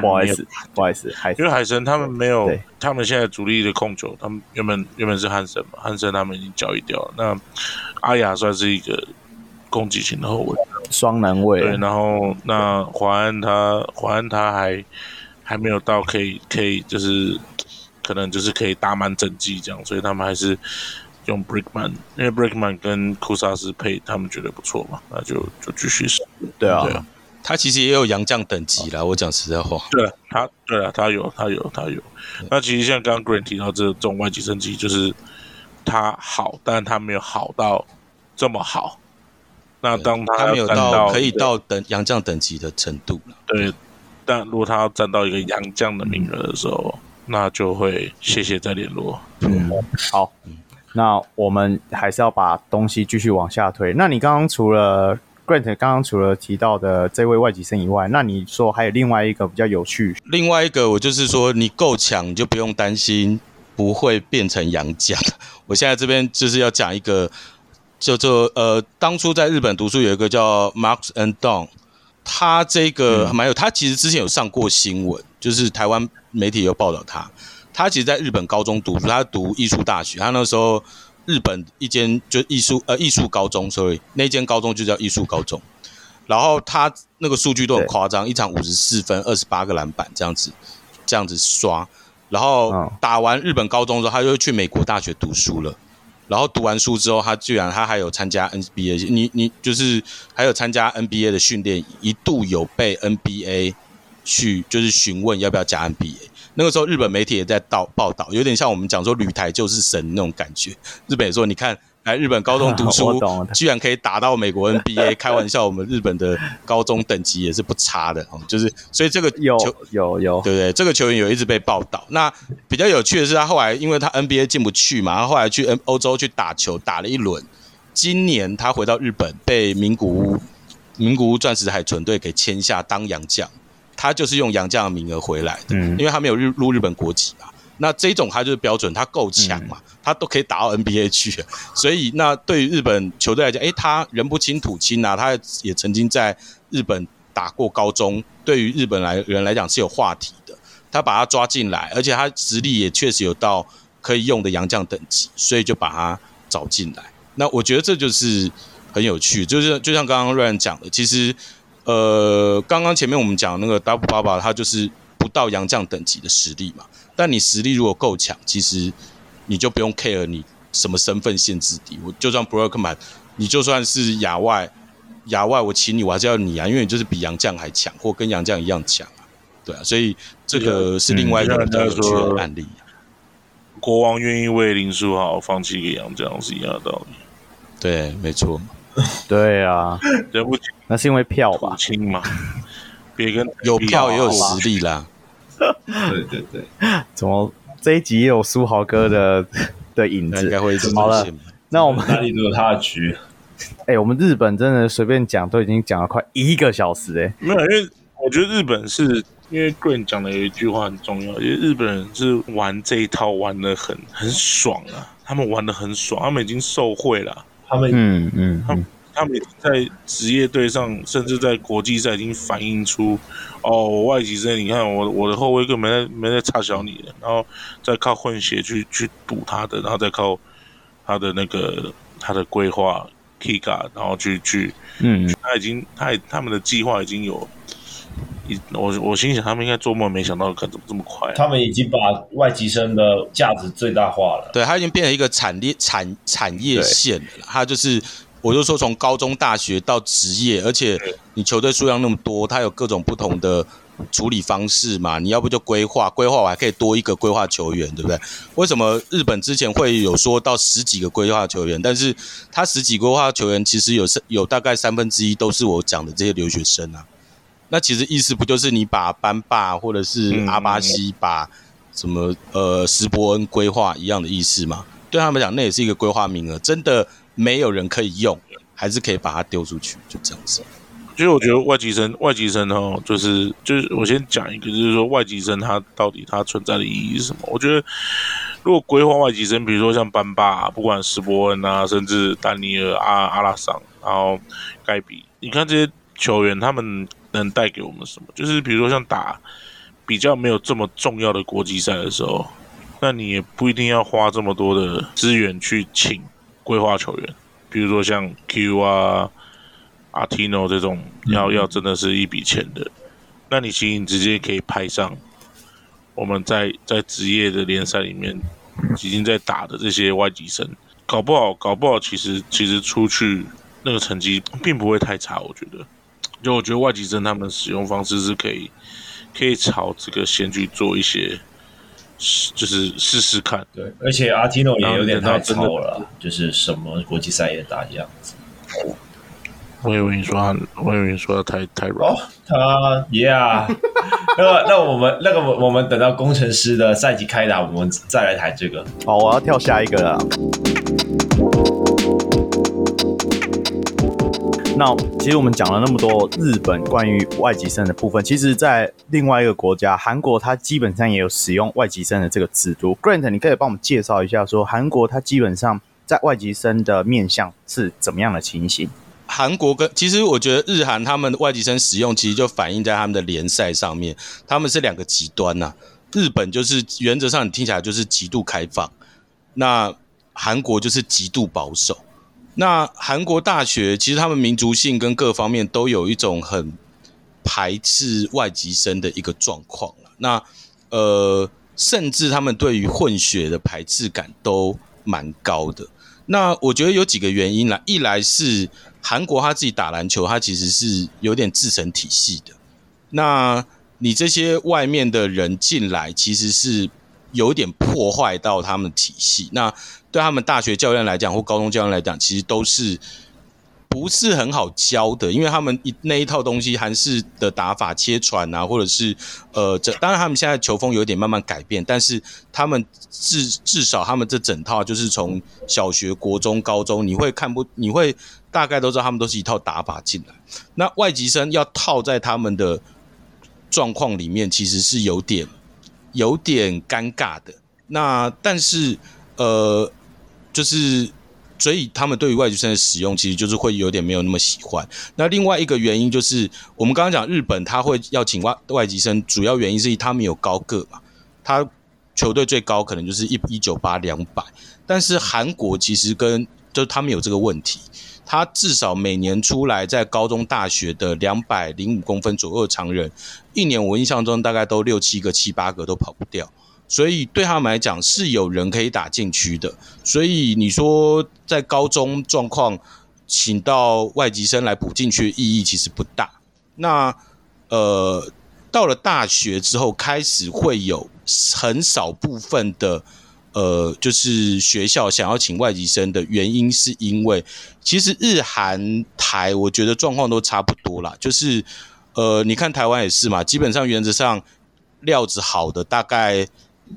不好意思，不好意思，海神因为海神他们没有，他们现在主力的控球，他们原本原本是汉森嘛，汉森他们已经交易掉了。那阿雅算是一个攻击型的后卫，双能卫。对，然后那华安他华安他还。还没有到可以可以就是可能就是可以打满整季这样，所以他们还是用 Brickman，因为 Brickman 跟库萨斯配，他们觉得不错嘛，那就就继续使。对啊，对啊，他其实也有洋将等级啦，我讲实在话。对啊，他对啊，他有他有他有。那其实像刚刚 Grant 提到这这种外籍升级，就是他好，但他没有好到这么好。那当他，他没有到可以到等洋将等级的程度。对。但如果他要占到一个洋将的名额的时候，那就会谢谢再联络。嗯，好，那我们还是要把东西继续往下推。那你刚刚除了 Grant 刚刚除了提到的这位外籍生以外，那你说还有另外一个比较有趣？另外一个，我就是说你够强，你就不用担心不会变成洋将。<laughs> 我现在这边就是要讲一个，叫做呃，当初在日本读书有一个叫 Marks and Don。他这个蛮有，他其实之前有上过新闻，就是台湾媒体有报道他。他其实在日本高中读书，他读艺术大学，他那时候日本一间就艺术呃艺术高中，sorry，那间高中就叫艺术高中。然后他那个数据都很夸张，一场五十四分，二十八个篮板这样子，这样子刷。然后打完日本高中之后，他就去美国大学读书了。然后读完书之后，他居然他还有参加 NBA，你你就是还有参加 NBA 的训练，一度有被 NBA 去就是询问要不要加 NBA。那个时候日本媒体也在报报道，有点像我们讲说旅台就是神那种感觉。日本也说你看。来日本高中读书，<laughs> 居然可以打到美国 NBA，<laughs> 开玩笑，我们日本的高中等级也是不差的，就是所以这个球有有有，对不对？这个球员有一直被报道。那比较有趣的是，他后来因为他 NBA 进不去嘛，他后来去欧洲去打球，打了一轮。今年他回到日本，被名古屋名古屋钻石海豚队给签下当洋将，他就是用洋将的名额回来的，因为他没有入入日本国籍嘛。那这种他就是标准，他够强嘛，他都可以打到 NBA 去。<laughs> 所以那对于日本球队来讲，诶，他人不亲土亲啊，他也曾经在日本打过高中，对于日本来人来讲是有话题的。他把他抓进来，而且他实力也确实有到可以用的洋将等级，所以就把他找进来。那我觉得这就是很有趣，就是就像刚刚 Ryan 讲的，其实呃，刚刚前面我们讲那个 Double Baba，他就是不到洋将等级的实力嘛。但你实力如果够强，其实你就不用 care 你什么身份限制低。我就算 Brockman，你就算是亚外，亚外我请你，我还是要你啊，因为你就是比杨绛还强，或跟杨绛一样强啊，对啊，所以这个是另外一个比较有趣的案例。国王愿意为林书豪放弃给杨绛是一样的道理。对，没错。对啊，对不起，那是因为票吧？亲嘛，别跟有票也有实力啦。对对对，怎么这一集也有书豪哥的 <laughs> 的影子？应该会好了，那我们哪里都有他的局。<laughs> 哎、欸，我们日本真的随便讲都已经讲了快一个小时哎、欸。没有，因为我觉得日本是因为 Green 讲的有一句话很重要，因为日本人是玩这一套玩的很很爽啊，他们玩的很爽，他们已经受贿了，他们嗯嗯，他们他们在职业队上，甚至在国际赛已经反映出。哦，外籍生，你看我我的后卫根本没在没在差小你，然后再靠混血去去补他的，然后再靠他的那个他的规划 Kiga，然后去去，嗯，他已经他他们的计划已经有，一我我心想他们应该做梦没想到可怎么这么快，啊，他们已经把外籍生的价值最大化了，对，他已经变成一个产业产产业线了，他就是。我就说，从高中、大学到职业，而且你球队数量那么多，它有各种不同的处理方式嘛。你要不就规划，规划我还可以多一个规划球员，对不对？为什么日本之前会有说到十几个规划球员？但是他十几个规划球员，其实有有大概三分之一都是我讲的这些留学生啊。那其实意思不就是你把班霸或者是阿巴西把什么呃石伯恩规划一样的意思嘛？对他们讲，那也是一个规划名额，真的。没有人可以用，还是可以把它丢出去，就这样子。其实我觉得外籍生，外籍生哦，就是就是我先讲一个，就是说外籍生他到底他存在的意义是什么？我觉得如果规划外籍生，比如说像班霸，不管斯伯恩啊，甚至丹尼尔阿阿拉桑，然后盖比，你看这些球员，他们能带给我们什么？就是比如说像打比较没有这么重要的国际赛的时候，那你也不一定要花这么多的资源去请。规划球员，比如说像 Q 啊、阿提诺这种，要要真的是一笔钱的，那你其实你直接可以派上我们在在职业的联赛里面已经在打的这些外籍生，搞不好搞不好其实其实出去那个成绩并不会太差，我觉得，就我觉得外籍生他们使用方式是可以可以朝这个先去做一些。就是试试看，对，而且阿提诺也有点太糙了，就是什么国际赛也打这样子。我以为你说他，我以为你说他太太软。哦，他，Yeah，<laughs> 那个，那我们那个，我们等到工程师的赛季开打，我们再来谈这个。好，我要跳下一个了。那其实我们讲了那么多日本关于外籍生的部分，其实，在另外一个国家韩国，它基本上也有使用外籍生的这个制度。Grant，你可以帮我们介绍一下，说韩国它基本上在外籍生的面向是怎么样的情形？韩国跟其实我觉得日韩他们外籍生使用，其实就反映在他们的联赛上面，他们是两个极端呐、日本就是原则上你听起来就是极度开放，那韩国就是极度保守。那韩国大学其实他们民族性跟各方面都有一种很排斥外籍生的一个状况。那呃，甚至他们对于混血的排斥感都蛮高的。那我觉得有几个原因啦，一来是韩国他自己打篮球，他其实是有点自成体系的。那你这些外面的人进来，其实是有点破坏到他们体系。那对他们大学教练来讲，或高中教练来讲，其实都是不是很好教的，因为他们一那一套东西，韩式的打法切传啊，或者是呃，这当然他们现在球风有点慢慢改变，但是他们至至少他们这整套就是从小学、国中、高中，你会看不，你会大概都知道他们都是一套打法进来。那外籍生要套在他们的状况里面，其实是有点有点尴尬的。那但是呃。就是，所以他们对于外籍生的使用，其实就是会有点没有那么喜欢。那另外一个原因就是，我们刚刚讲日本他会要请外外籍生，主要原因是他们有高个嘛，他球队最高可能就是一一九八两百，但是韩国其实跟就他们有这个问题，他至少每年出来在高中大学的两百零五公分左右的长人，一年我印象中大概都六七个七八个都跑不掉。所以对他们来讲是有人可以打禁区的，所以你说在高中状况请到外籍生来补进去的意义其实不大。那呃到了大学之后，开始会有很少部分的呃就是学校想要请外籍生的原因，是因为其实日韩台我觉得状况都差不多啦，就是呃你看台湾也是嘛，基本上原则上料子好的大概。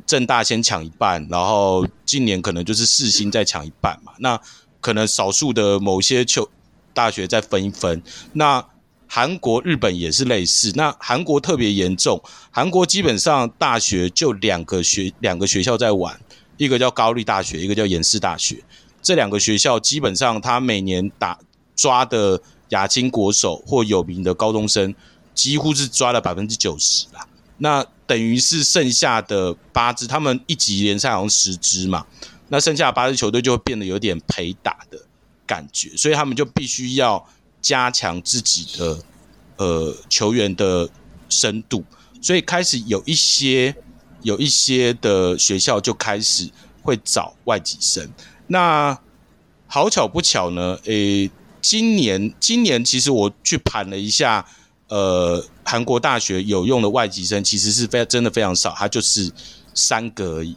正大先抢一半，然后今年可能就是世新再抢一半嘛。那可能少数的某些球大学再分一分。那韩国、日本也是类似。那韩国特别严重，韩国基本上大学就两个学两个学校在玩，一个叫高丽大学，一个叫延世大学。这两个学校基本上他每年打抓的亚青国手或有名的高中生，几乎是抓了百分之九十啦。那等于是剩下的八支，他们一级联赛好像十支嘛，那剩下八支球队就会变得有点陪打的。感觉，所以他们就必须要加强自己的呃球员的深度，所以开始有一些有一些的学校就开始会找外籍生。那好巧不巧呢，诶、今年今年其实我去盘了一下，呃，韩国大学有用的外籍生其实是非真的非常少，它就是三个而已，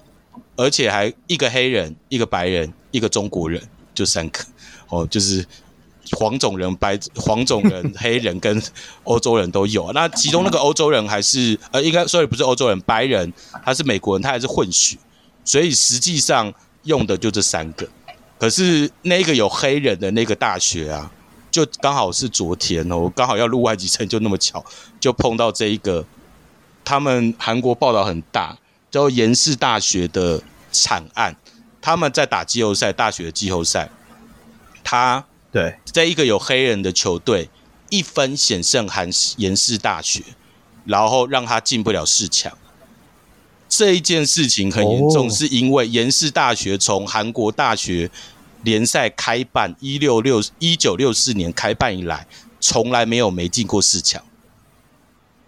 而且还一个黑人，一个白人，一个中国人，就三个。哦，就是黄种人、白黄种人、黑人跟欧洲人都有。<laughs> 那其中那个欧洲人还是呃，应该说也不是欧洲人，白人，他是美国人，他还是混血，所以实际上用的就这三个。可是那个有黑人的那个大学啊，就刚好是昨天哦，刚好要录外籍生，就那么巧，就碰到这一个。他们韩国报道很大，叫延世大学的惨案，他们在打季后赛，大学的季后赛。他对，在一个有黑人的球队一分险胜韩延世大学，然后让他进不了四强。这一件事情很严重，是因为延世大学从韩国大学联赛开办一六六一九六四年开办以来，从来没有没进过四强，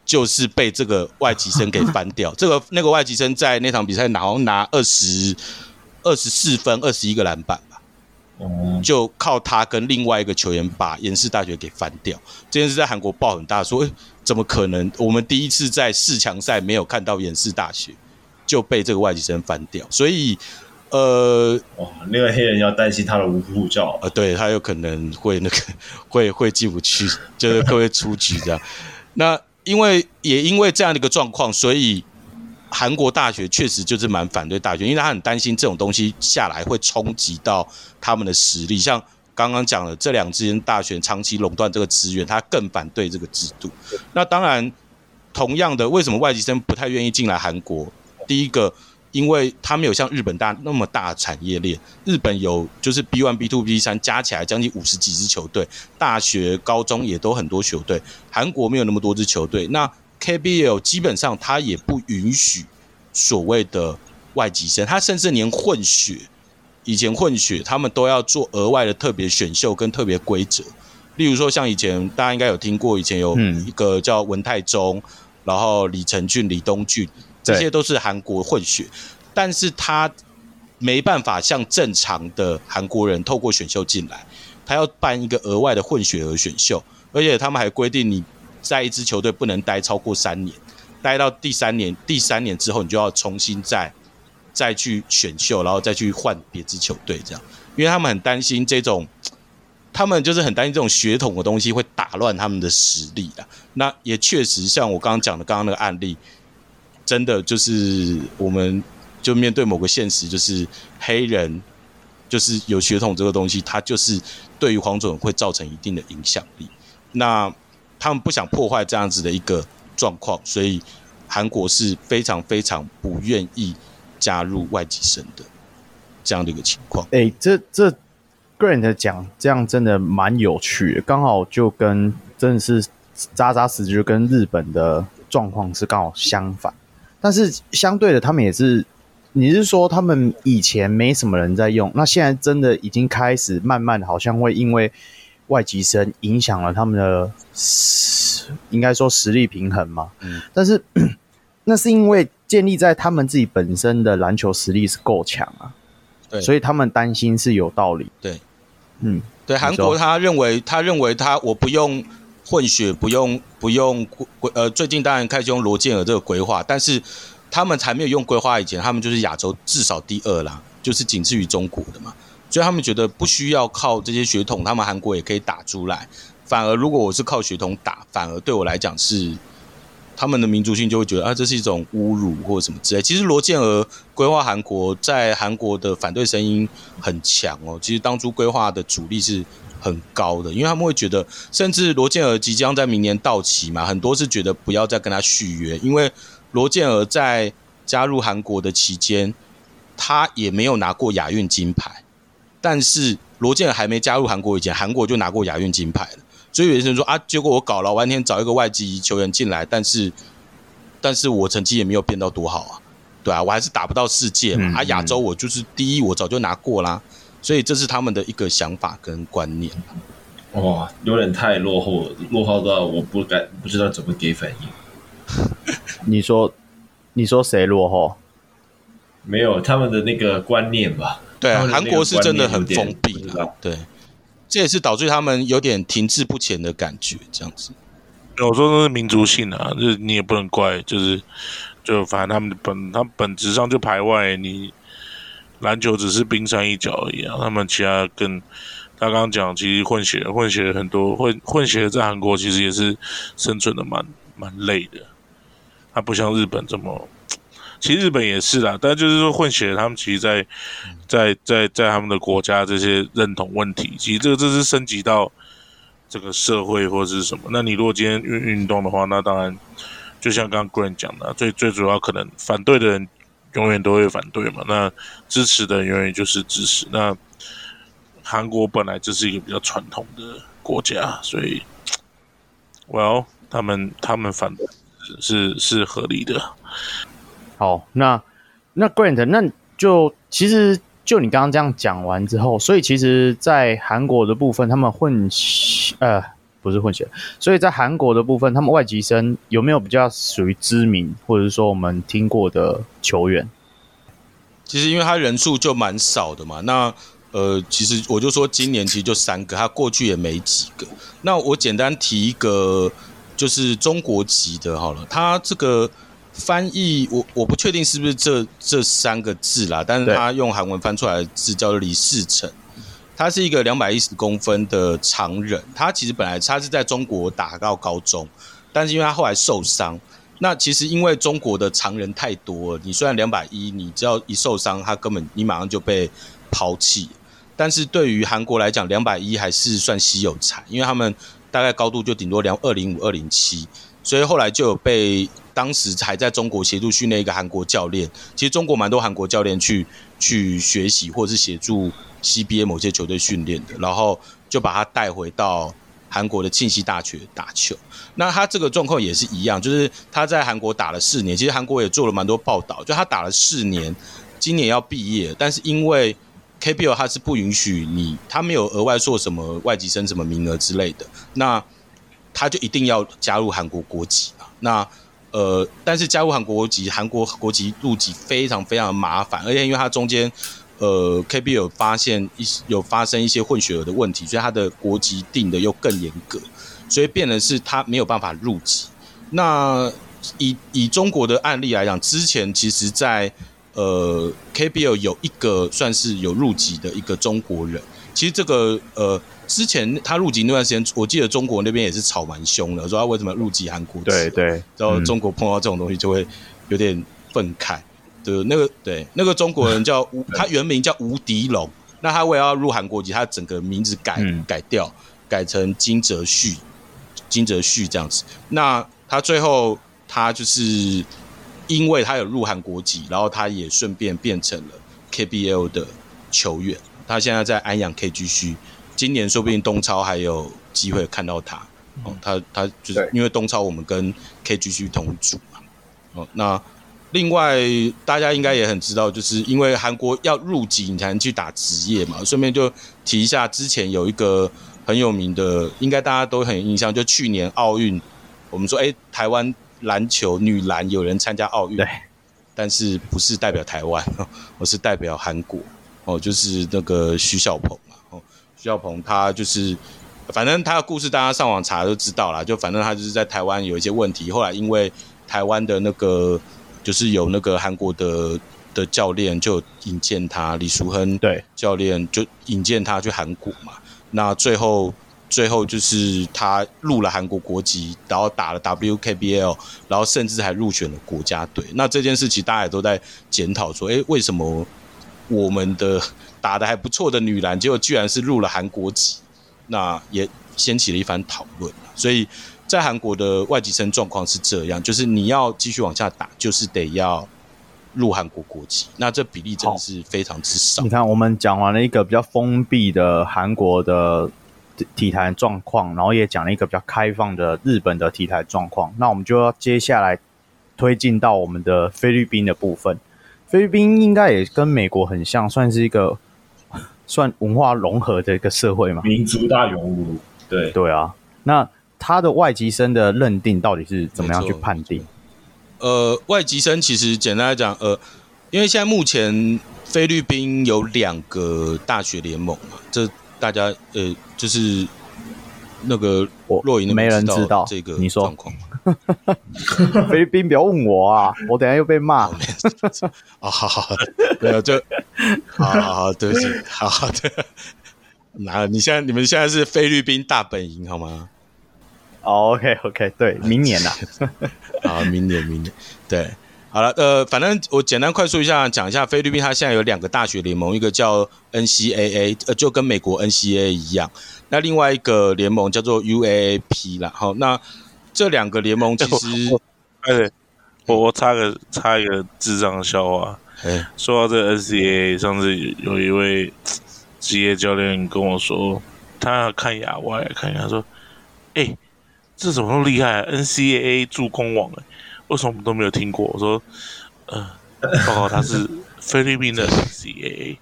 就是被这个外籍生给翻掉。<laughs> 这个那个外籍生在那场比赛拿拿二十二十四分，二十一个篮板。就靠他跟另外一个球员把延世大学给翻掉，这件事在韩国报很大，说，诶，怎么可能？我们第一次在四强赛没有看到延世大学就被这个外籍生翻掉，所以，呃，哇，那个黑人要担心他的无护照，呃，对他有可能会那个 <laughs> 会会进不去，就是会出局这样。那因为也因为这样的一个状况，所以。韩国大学确实就是蛮反对大学，因为他很担心这种东西下来会冲击到他们的实力。像刚刚讲的这两间大学长期垄断这个资源，他更反对这个制度。那当然，同样的，为什么外籍生不太愿意进来韩国？第一个，因为他没有像日本大那么大的产业链。日本有就是 B one、B two、B 三加起来将近五十几支球队，大学、高中也都很多球队。韩国没有那么多支球队，那。KBL 基本上他也不允许所谓的外籍生，他甚至连混血，以前混血他们都要做额外的特别选秀跟特别规则。例如说，像以前大家应该有听过，以前有一个叫文泰中，然后李承俊、李东俊，这些都是韩国混血，但是他没办法像正常的韩国人透过选秀进来，他要办一个额外的混血儿选秀，而且他们还规定你。在一支球队不能待超过三年，待到第三年，第三年之后你就要重新再再去选秀，然后再去换别支球队，这样，因为他们很担心这种，他们就是很担心这种血统的东西会打乱他们的实力啊。那也确实像我刚刚讲的刚刚那个案例，真的就是我们就面对某个现实，就是黑人就是有血统这个东西，它就是对于黄种人会造成一定的影响力。那他们不想破坏这样子的一个状况，所以韩国是非常非常不愿意加入外籍生的这样的一个情况。哎、这这 Grant 讲这样真的蛮有趣的，刚好就跟真的是扎扎实实就跟日本的状况是刚好相反。但是相对的，他们也是，你是说他们以前没什么人在用，那现在真的已经开始慢慢好像会因为。外籍生影响了他们的，应该说实力平衡嘛。嗯，但是 <clears throat> 那是因为建立在他们自己本身的篮球实力是够强啊，对，所以他们担心是有道理。对，嗯，对，韩国他认为，他认为他我不用混血，不用不用规，呃，最近当然开始用罗建尔这个规划，但是他们才没有用规划以前，他们就是亚洲至少第二啦，就是仅次于中国的嘛。所以他们觉得不需要靠这些血统，他们韩国也可以打出来。反而如果我是靠血统打，反而对我来讲是他们的民族性就会觉得啊，这是一种侮辱或什么之类。其实罗建儿规划韩国，在韩国的反对声音很强哦。其实当初规划的阻力是很高的，因为他们会觉得，甚至罗建儿即将在明年到期嘛，很多是觉得不要再跟他续约，因为罗建儿在加入韩国的期间，他也没有拿过亚运金牌。但是罗建还没加入韩国以前，韩国就拿过亚运金牌了。所以有些人说啊，结果我搞了半天找一个外籍球员进来，但是，但是我成绩也没有变到多好啊，对啊，我还是打不到世界嘛。嗯、啊，亚洲我就是第一，我早就拿过啦。所以这是他们的一个想法跟观念。哇，有点太落后了，落后到我不敢不知道怎么给反应。<laughs> 你说，你说谁落后？没有他们的那个观念吧？对啊，韩国是真的很封闭了。对，这也是导致他们有点停滞不前的感觉，这样子。我说的是民族性啊，就是你也不能怪，就是就反正他们本他本质上就排外，你篮球只是冰山一角而已啊。他们其他更，他刚刚讲其实混血混血很多混混血在韩国其实也是生存的蛮蛮累的，他不像日本这么。其实日本也是啦，但就是说混血，他们其实在，在在在他们的国家这些认同问题，其实这个这是升级到这个社会或是什么。那你如果今天运运动的话，那当然就像刚刚 Grant 讲的，最最主要可能反对的人永远都会反对嘛，那支持的永远就是支持。那韩国本来就是一个比较传统的国家，所以，Well，他们他们反对是是合理的。好，那那 Grant，那就其实就你刚刚这样讲完之后，所以其实，在韩国的部分，他们混血呃不是混血，所以在韩国的部分，他们外籍生有没有比较属于知名，或者是说我们听过的球员？其实因为他人数就蛮少的嘛，那呃，其实我就说今年其实就三个，他过去也没几个。那我简单提一个，就是中国籍的，好了，他这个。翻译我我不确定是不是这这三个字啦，但是他用韩文翻出来的字叫做李世成，他是一个两百一十公分的长人，他其实本来他是在中国打到高中，但是因为他后来受伤，那其实因为中国的长人太多了，你虽然两百一，你只要一受伤，他根本你马上就被抛弃，但是对于韩国来讲，两百一还是算稀有才，因为他们大概高度就顶多两二零五二零七，所以后来就有被。当时还在中国协助训练一个韩国教练，其实中国蛮多韩国教练去去学习或者是协助 CBA 某些球队训练的，然后就把他带回到韩国的庆熙大学打球。那他这个状况也是一样，就是他在韩国打了四年，其实韩国也做了蛮多报道，就他打了四年，今年要毕业，但是因为 KBL 他是不允许你，他没有额外做什么外籍生什么名额之类的，那他就一定要加入韩国国籍嘛，那。呃，但是加入韩国籍，韩国国籍入籍非常非常麻烦，而且因为它中间，呃 KB 有发现一有发生一些混血儿的问题，所以它的国籍定的又更严格，所以变成是他没有办法入籍。那以以中国的案例来讲，之前其实在呃 KBL 有一个算是有入籍的一个中国人，其实这个呃。之前他入籍那段时间，我记得中国那边也是吵蛮凶的，说他为什么入籍韩国籍？对对，然后中国碰到这种东西就会有点愤慨。对，那个对那个中国人叫吴，他原名叫吴迪龙，那他为了要入韩国籍，他整个名字改、嗯、改掉，改成金哲旭，金哲旭这样子。那他最后他就是因为他有入韩国籍，然后他也顺便变成了 KBL 的球员。他现在在安阳 KGC。今年说不定东超还有机会看到他，哦，他他就是因为东超我们跟 KGC 同组嘛，哦，那另外大家应该也很知道，就是因为韩国要入籍你才能去打职业嘛，顺便就提一下，之前有一个很有名的，应该大家都很有印象，就去年奥运，我们说哎，台湾篮球女篮有人参加奥运，对，但是不是代表台湾，我是代表韩国，哦，就是那个徐小鹏嘛，哦。徐小鹏他就是，反正他的故事大家上网查都知道啦。就反正他就是在台湾有一些问题，后来因为台湾的那个就是有那个韩国的的教练就引荐他，李淑亨对教练就引荐他去韩国嘛。那最后最后就是他入了韩国国籍，然后打了 WKBL，然后甚至还入选了国家队。那这件事情大家也都在检讨说，诶，为什么我们的打得还不错的女篮，结果居然是入了韩国籍，那也掀起了一番讨论。所以在韩国的外籍生状况是这样，就是你要继续往下打，就是得要入韩国国籍。那这比例真的是非常之少。你看，我们讲完了一个比较封闭的韩国的体坛状况，然后也讲了一个比较开放的日本的体坛状况。那我们就要接下来推进到我们的菲律宾的部分。菲律宾应该也跟美国很像，算是一个。<laughs> 算文化融合的一个社会嘛，民族大熔炉。对对啊，那他的外籍生的认定到底是怎么样去判定？呃，外籍生其实简单来讲，呃，因为现在目前菲律宾有两个大学联盟嘛，这大家呃就是那个我若隐没人知道这个你说状况。<laughs> 菲律宾不要问我啊，我等下又被骂。<laughs> 啊，好好，没有就，好好好，对不起，好好的。<laughs> 那你现在你们现在是菲律宾大本营好吗？OK OK，对，明年呐，啊，明年明年，对，好了，呃，反正我简单快速一下讲一下菲律宾，它现在有两个大学联盟，一个叫 NCAA，呃，就跟美国 NCAA 一样，那另外一个联盟叫做 UAAP 啦，好，那。这两个联盟其实，哎，我我插个插一个智障的笑话。哎，说到这个 NCAA，上次有一位职业教练跟我说，他要看亚外看一下，说，哎，这怎么那么厉害啊？NCAA 助攻网，哎，为什么我们都没有听过？我说，呃，报告他是菲律宾的 NCAA，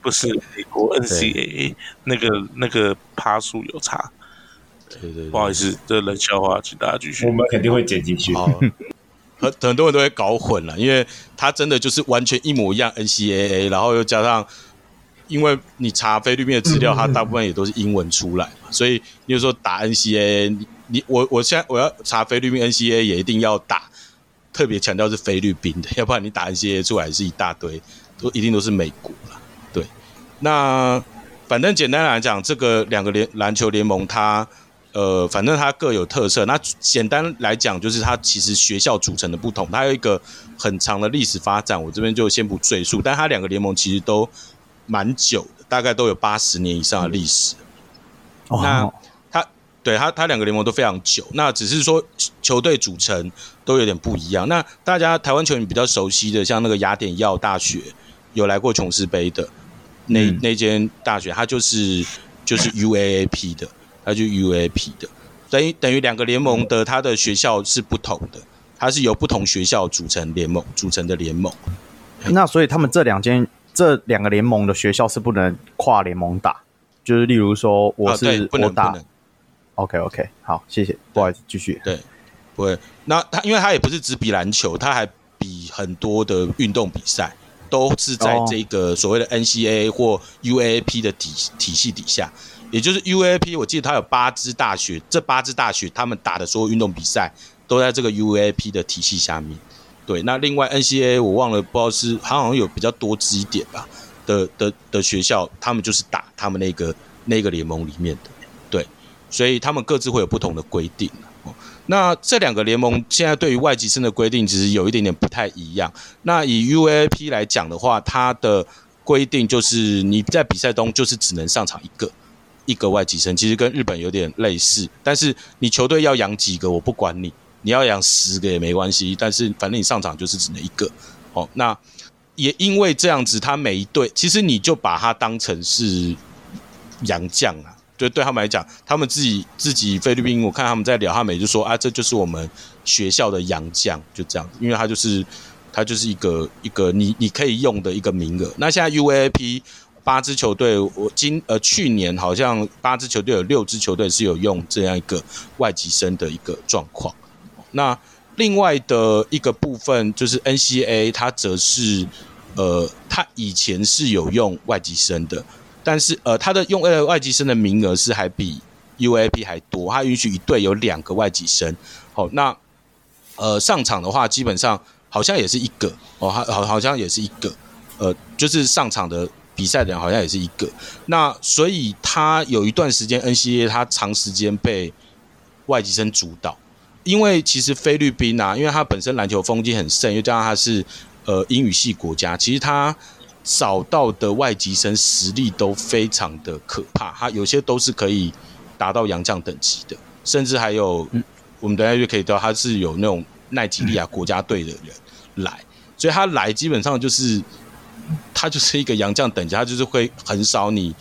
不是美国 NCAA，那个那个趴数有差。对对，对，不好意思，这冷笑话，请大家继续。我们肯定会剪进去。<laughs> 很很多人都会搞混了，因为他真的就是完全一模一样 NCAA，然后又加上，因为你查菲律宾的资料，它大部分也都是英文出来所以你有时候打 NCAA，你你我我现在我要查菲律宾 NCAA 也一定要打，特别强调是菲律宾的，<laughs> 要不然你打 NCAA 出来是一大堆，都一定都是美国了。对，那反正简单来讲，这个两个联篮球联盟它。呃，反正它各有特色。那简单来讲，就是它其实学校组成的不同，它有一个很长的历史发展。我这边就先不赘述。但它两个联盟其实都蛮久的，大概都有八十年以上的历史。嗯、那它对它它两个联盟都非常久。那只是说球队组成都有点不一样。那大家台湾球迷比较熟悉的，像那个雅典耀大学有来过琼斯杯的那、嗯、那间大学，它就是就是 UAAP 的。它就 UAP 的，等于等于两个联盟的它的学校是不同的，它是由不同学校组成联盟组成的联盟。那所以他们这两间这两个联盟的学校是不能跨联盟打，就是例如说我是、啊、我打，OK OK 好，谢谢，不好意思继续。对，不会，那他因为他也不是只比篮球，他还比很多的运动比赛，都是在这个所谓的 NCAA 或 UAP 的体体系底下。也就是 UAP，我记得它有八支大学，这八支大学他们打的所有运动比赛都在这个 UAP 的体系下面。对，那另外 NCAA 我忘了，不知道是好像有比较多支一点吧的的的学校，他们就是打他们那个那个联盟里面的。对，所以他们各自会有不同的规定。那这两个联盟现在对于外籍生的规定其实有一点点不太一样。那以 UAP 来讲的话，它的规定就是你在比赛中就是只能上场一个。一个外籍生其实跟日本有点类似，但是你球队要养几个我不管你，你要养十个也没关系，但是反正你上场就是只能一个。哦，那也因为这样子，他每一队其实你就把他当成是洋将啊，就对他们来讲，他们自己自己菲律宾，我看他们在聊，他们也就说啊，这就是我们学校的洋将，就这样，因为他就是他就是一个一个你你可以用的一个名额。那现在 UAP。八支球队，我今呃去年好像八支球队有六支球队是有用这样一个外籍生的一个状况。那另外的一个部分就是 NCA，它则是呃，它以前是有用外籍生的，但是呃，它的用呃外籍生的名额是还比 UAP 还多，它允许一队有两个外籍生。好，那呃上场的话，基本上好像也是一个哦，好好像也是一个，呃，就是上场的。比赛的人好像也是一个，那所以他有一段时间 NCAA 他长时间被外籍生主导，因为其实菲律宾啊，因为他本身篮球风气很盛，又加上他是呃英语系国家，其实他找到的外籍生实力都非常的可怕，他有些都是可以达到洋将等级的，甚至还有、嗯、我们等下就可以知道他是有那种奈及利亚国家队的人来，所以他来基本上就是。他就是一个洋将等级，他就是会横扫你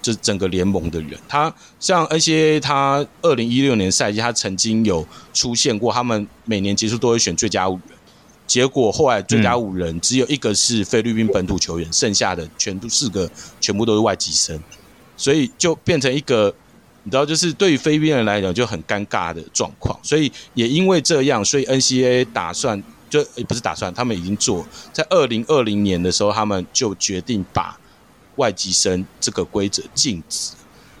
这整个联盟的人。他像 NCA，他二零一六年赛季，他曾经有出现过，他们每年结束都会选最佳五人，结果后来最佳五人只有一个是菲律宾本土球员，剩下的全都四个全部都是外籍生，所以就变成一个你知道，就是对于菲律宾人来讲就很尴尬的状况。所以也因为这样，所以 NCA 打算就也不是打算，他们已经做在二零二零年的时候，他们就决定把外籍生这个规则禁止。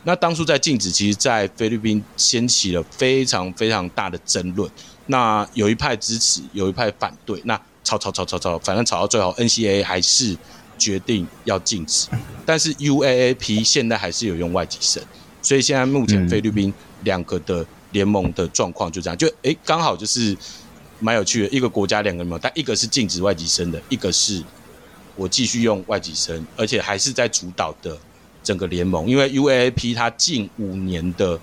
那当初在禁止，其实，在菲律宾掀起了非常非常大的争论。那有一派支持，有一派反对。那吵吵吵吵吵，反正吵到最后，NCAA 还是决定要禁止。但是 UAAP 现在还是有用外籍生，所以现在目前菲律宾两个的联盟的状况就这样，就诶刚好就是蛮有趣的，一个国家两个联盟，但一个是禁止外籍生的，一个是我继续用外籍生，而且还是在主导的。整个联盟，因为 UAAP 它近五年的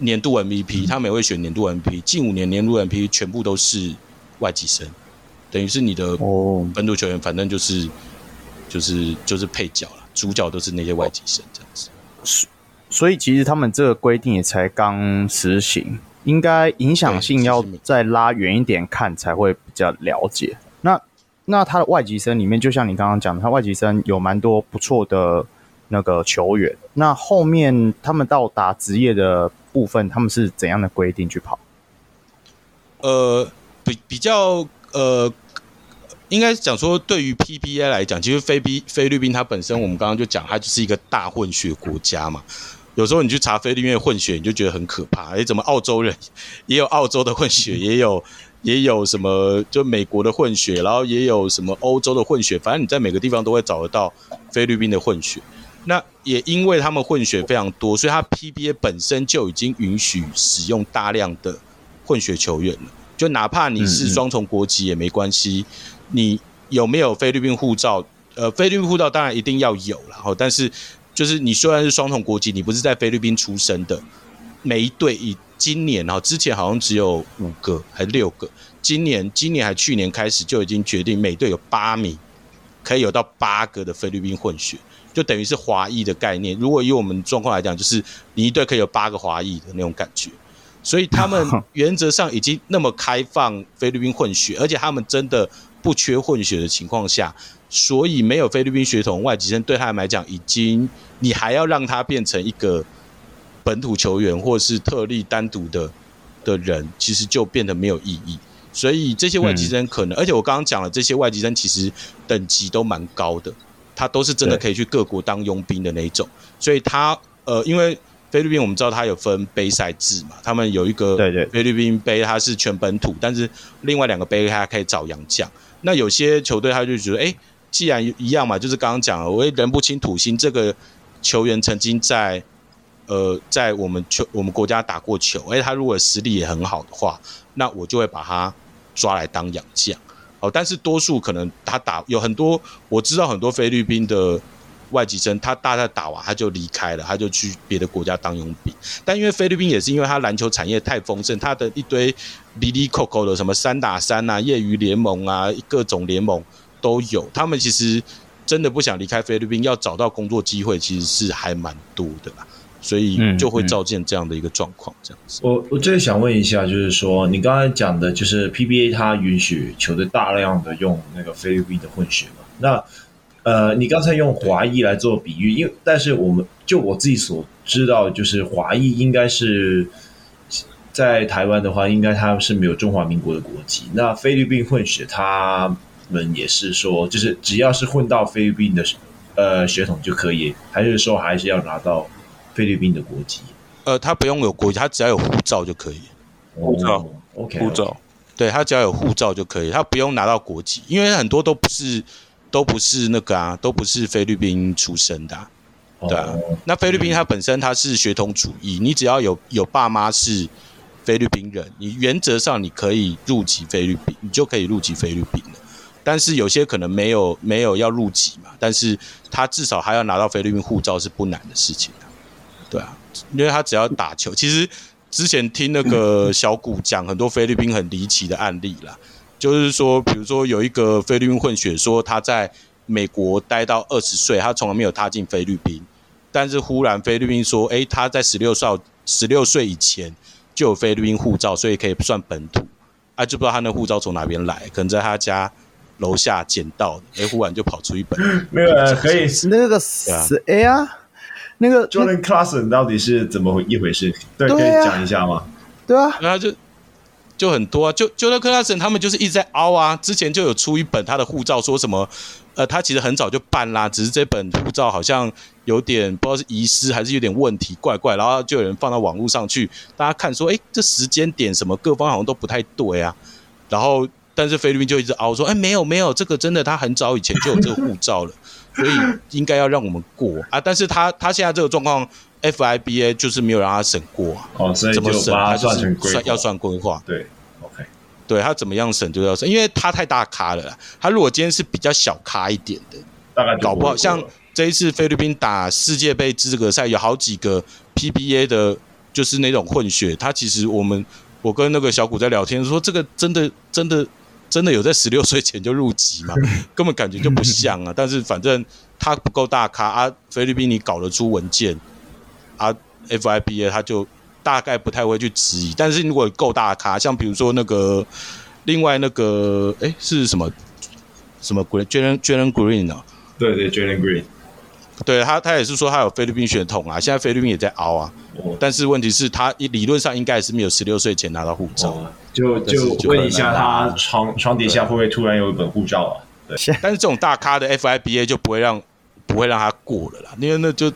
年度 MVP，他们也会选年度 MVP，近五年年度 MVP 全部都是外籍生，等于是你的本土球员，反正就是就是就是配角了，主角都是那些外籍生这样子。所以其实他们这个规定也才刚实行，应该影响性要再拉远一点看才会比较了解。那那他的外籍生里面，就像你刚刚讲的，他外籍生有蛮多不错的。那个球员，那后面他们到达职业的部分，他们是怎样的规定去跑？呃，比比较呃，应该讲说，对于 PBA 来讲，其实菲比菲律宾它本身，我们刚刚就讲，它就是一个大混血国家嘛。有时候你去查菲律宾的混血，你就觉得很可怕。哎，怎么澳洲人也有澳洲的混血，也有也有什么就美国的混血，然后也有什么欧洲的混血，反正你在每个地方都会找得到菲律宾的混血。那也因为他们混血非常多，所以他 PBA 本身就已经允许使用大量的混血球员了。就哪怕你是双重国籍也没关系，你有没有菲律宾护照？呃，菲律宾护照当然一定要有，然后但是就是你虽然是双重国籍，你不是在菲律宾出生的，每一队以今年哈，之前好像只有五个还是六个，今年今年还去年开始就已经决定每队有八名，可以有到八个的菲律宾混血。就等于是华裔的概念。如果以我们状况来讲，就是你一队可以有八个华裔的那种感觉。所以他们 <laughs> 原则上已经那么开放菲律宾混血，而且他们真的不缺混血的情况下，所以没有菲律宾血统外籍生对他们来讲，已经你还要让他变成一个本土球员或是特例单独的的人，其实就变得没有意义。所以这些外籍生可能，嗯、而且我刚刚讲了，这些外籍生其实等级都蛮高的。他都是真的可以去各国当佣兵的那一种，所以他呃，因为菲律宾我们知道他有分杯赛制嘛，他们有一个菲律宾杯，它是全本土，但是另外两个杯他可以找洋将。那有些球队他就觉得，哎，既然一样嘛，就是刚刚讲了，我也认不清土星，这个球员曾经在呃在我们球我们国家打过球，哎，他如果实力也很好的话，那我就会把他抓来当养将。哦，但是多数可能他打有很多，我知道很多菲律宾的外籍生，他大概打完他就离开了，他就去别的国家当佣兵。但因为菲律宾也是因为他篮球产业太丰盛，他的一堆离离扣扣的什么三打三啊、业余联盟啊、各种联盟都有，他们其实真的不想离开菲律宾，要找到工作机会其实是还蛮多的啦。所以就会造成这样的一个状况，这样子。我我最想问一下，就是说你刚才讲的，就是 PBA 它允许球队大量的用那个菲律宾的混血嘛？那呃，你刚才用华裔来做比喻，因为但是我们就我自己所知道，就是华裔应该是在台湾的话，应该他们是没有中华民国的国籍。那菲律宾混血，他们也是说，就是只要是混到菲律宾的呃血统就可以，还是说还是要拿到？菲律宾的国籍，呃，他不用有国籍，他只要有护照就可以。护照，OK，护照，对，他只要有护照就可以，他不用拿到国籍，因为很多都不是，都不是那个啊，都不是菲律宾出生的啊，对啊。Oh, 那菲律宾它本身它是血统主义，你只要有有爸妈是菲律宾人，你原则上你可以入籍菲律宾，你就可以入籍菲律宾了。但是有些可能没有没有要入籍嘛，但是他至少还要拿到菲律宾护照是不难的事情。对啊，因为他只要打球，其实之前听那个小谷讲很多菲律宾很离奇的案例啦，就是说，比如说有一个菲律宾混血说他在美国待到二十岁，他从来没有踏进菲律宾，但是忽然菲律宾说，诶，他在十六岁十六岁以前就有菲律宾护照，所以可以算本土，啊，就不知道他那护照从哪边来，可能在他家楼下捡到的，哎，忽然就跑出一本。<laughs> 没有啊，可以那个是哎啊，那个 Jordan Clarkson 到底是怎么一回事？对，可以讲一下吗？对啊，然后就就很多啊，就 Jordan Clarkson 他们就是一直在凹啊，之前就有出一本他的护照，说什么呃，他其实很早就办啦，只是这本护照好像有点不知道是遗失还是有点问题，怪怪，然后就有人放到网络上去，大家看说，哎，这时间点什么各方好像都不太对啊，然后但是菲律宾就一直凹说，哎，没有没有，这个真的他很早以前就有这个护照了，所以应该要让我们过啊，但是他他现在这个状况。FIBA 就是没有让他审过啊，哦，所以就把它算成算要算规划，对，OK，对他怎么样审就要审，因为他太大咖了啦。他如果今天是比较小咖一点的，大概搞不好像这一次菲律宾打世界杯资格赛，有好几个 PBA 的，就是那种混血。他其实我们我跟那个小谷在聊天说，这个真的真的真的有在十六岁前就入籍吗？<laughs> 根本感觉就不像啊。但是反正他不够大咖啊，菲律宾你搞得出文件。啊，FIBA 他就大概不太会去质疑，但是如果够大咖，像比如说那个另外那个哎是什么什么 Green，Jalen Jalen Green 啊？对对，Jalen Green，对他他也是说他有菲律宾血统啊，现在菲律宾也在熬啊，哦、但是问题是他理论上应该也是没有十六岁前拿到护照，哦、就就问一下他床床底下会不会突然有一本护照啊？对，<laughs> 但是这种大咖的 FIBA 就不会让不会让他过了啦，因为那就。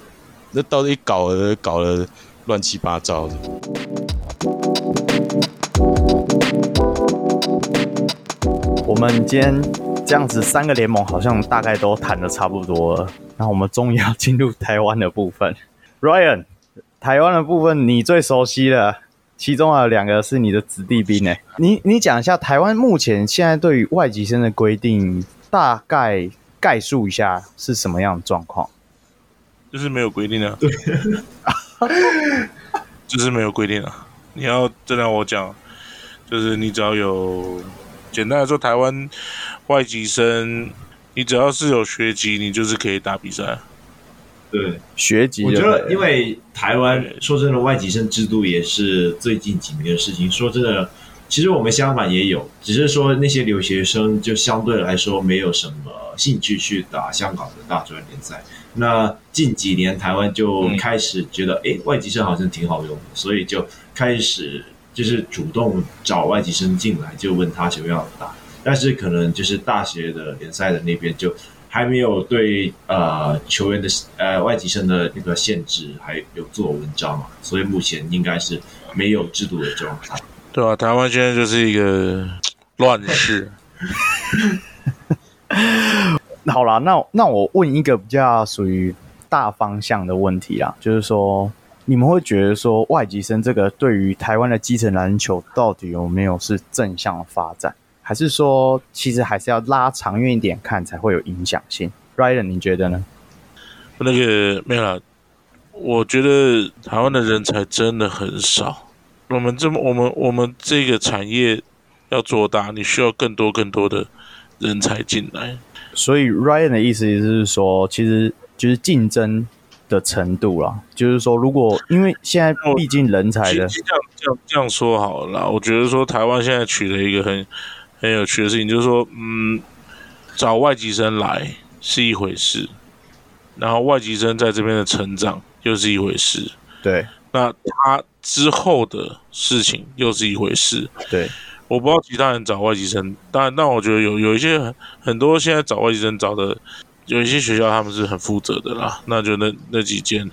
那到底搞了搞了乱七八糟的。我们今天这样子三个联盟好像大概都谈得差不多了，那我们终于要进入台湾的部分。Ryan，台湾的部分你最熟悉的，其中有两个是你的子弟兵诶。你你讲一下台湾目前现在对于外籍生的规定，大概概述一下是什么样的状况？就是没有规定啊，<laughs> 就是没有规定啊。你要真让我讲，就是你只要有，简单来说，台湾外籍生，你只要是有学籍，你就是可以打比赛。对，学籍。我觉得，因为台湾说真的，外籍生制度也是最近几年的事情。说真的，其实我们香港也有，只是说那些留学生就相对来说没有什么兴趣去打香港的大专联赛。那近几年台湾就开始觉得，哎、外籍生好像挺好用的，所以就开始就是主动找外籍生进来，就问他想不想要打。但是可能就是大学的联赛的那边就还没有对呃球员的呃外籍生的那个限制还有做文章嘛，所以目前应该是没有制度的状态。对啊，台湾现在就是一个乱世。好啦，那那我问一个比较属于大方向的问题啊，就是说，你们会觉得说外籍生这个对于台湾的基层篮球到底有没有是正向的发展，还是说其实还是要拉长远一点看才会有影响性？Ryan，你觉得呢？那个没有啦，我觉得台湾的人才真的很少。我们这么我们我们这个产业要做大，你需要更多更多的人才进来。所以 Ryan 的意思就是说，其实就是竞争的程度啦。就是说，如果因为现在毕竟人才的，这样这样这样说好了啦。我觉得说台湾现在取了一个很很有趣的事情，就是说，嗯，找外籍生来是一回事，然后外籍生在这边的成长又是一回事。对，那他之后的事情又是一回事。对。我不知道其他人找外籍生，但，但我觉得有有一些很很多现在找外籍生找的，有一些学校他们是很负责的啦，那就那那几间。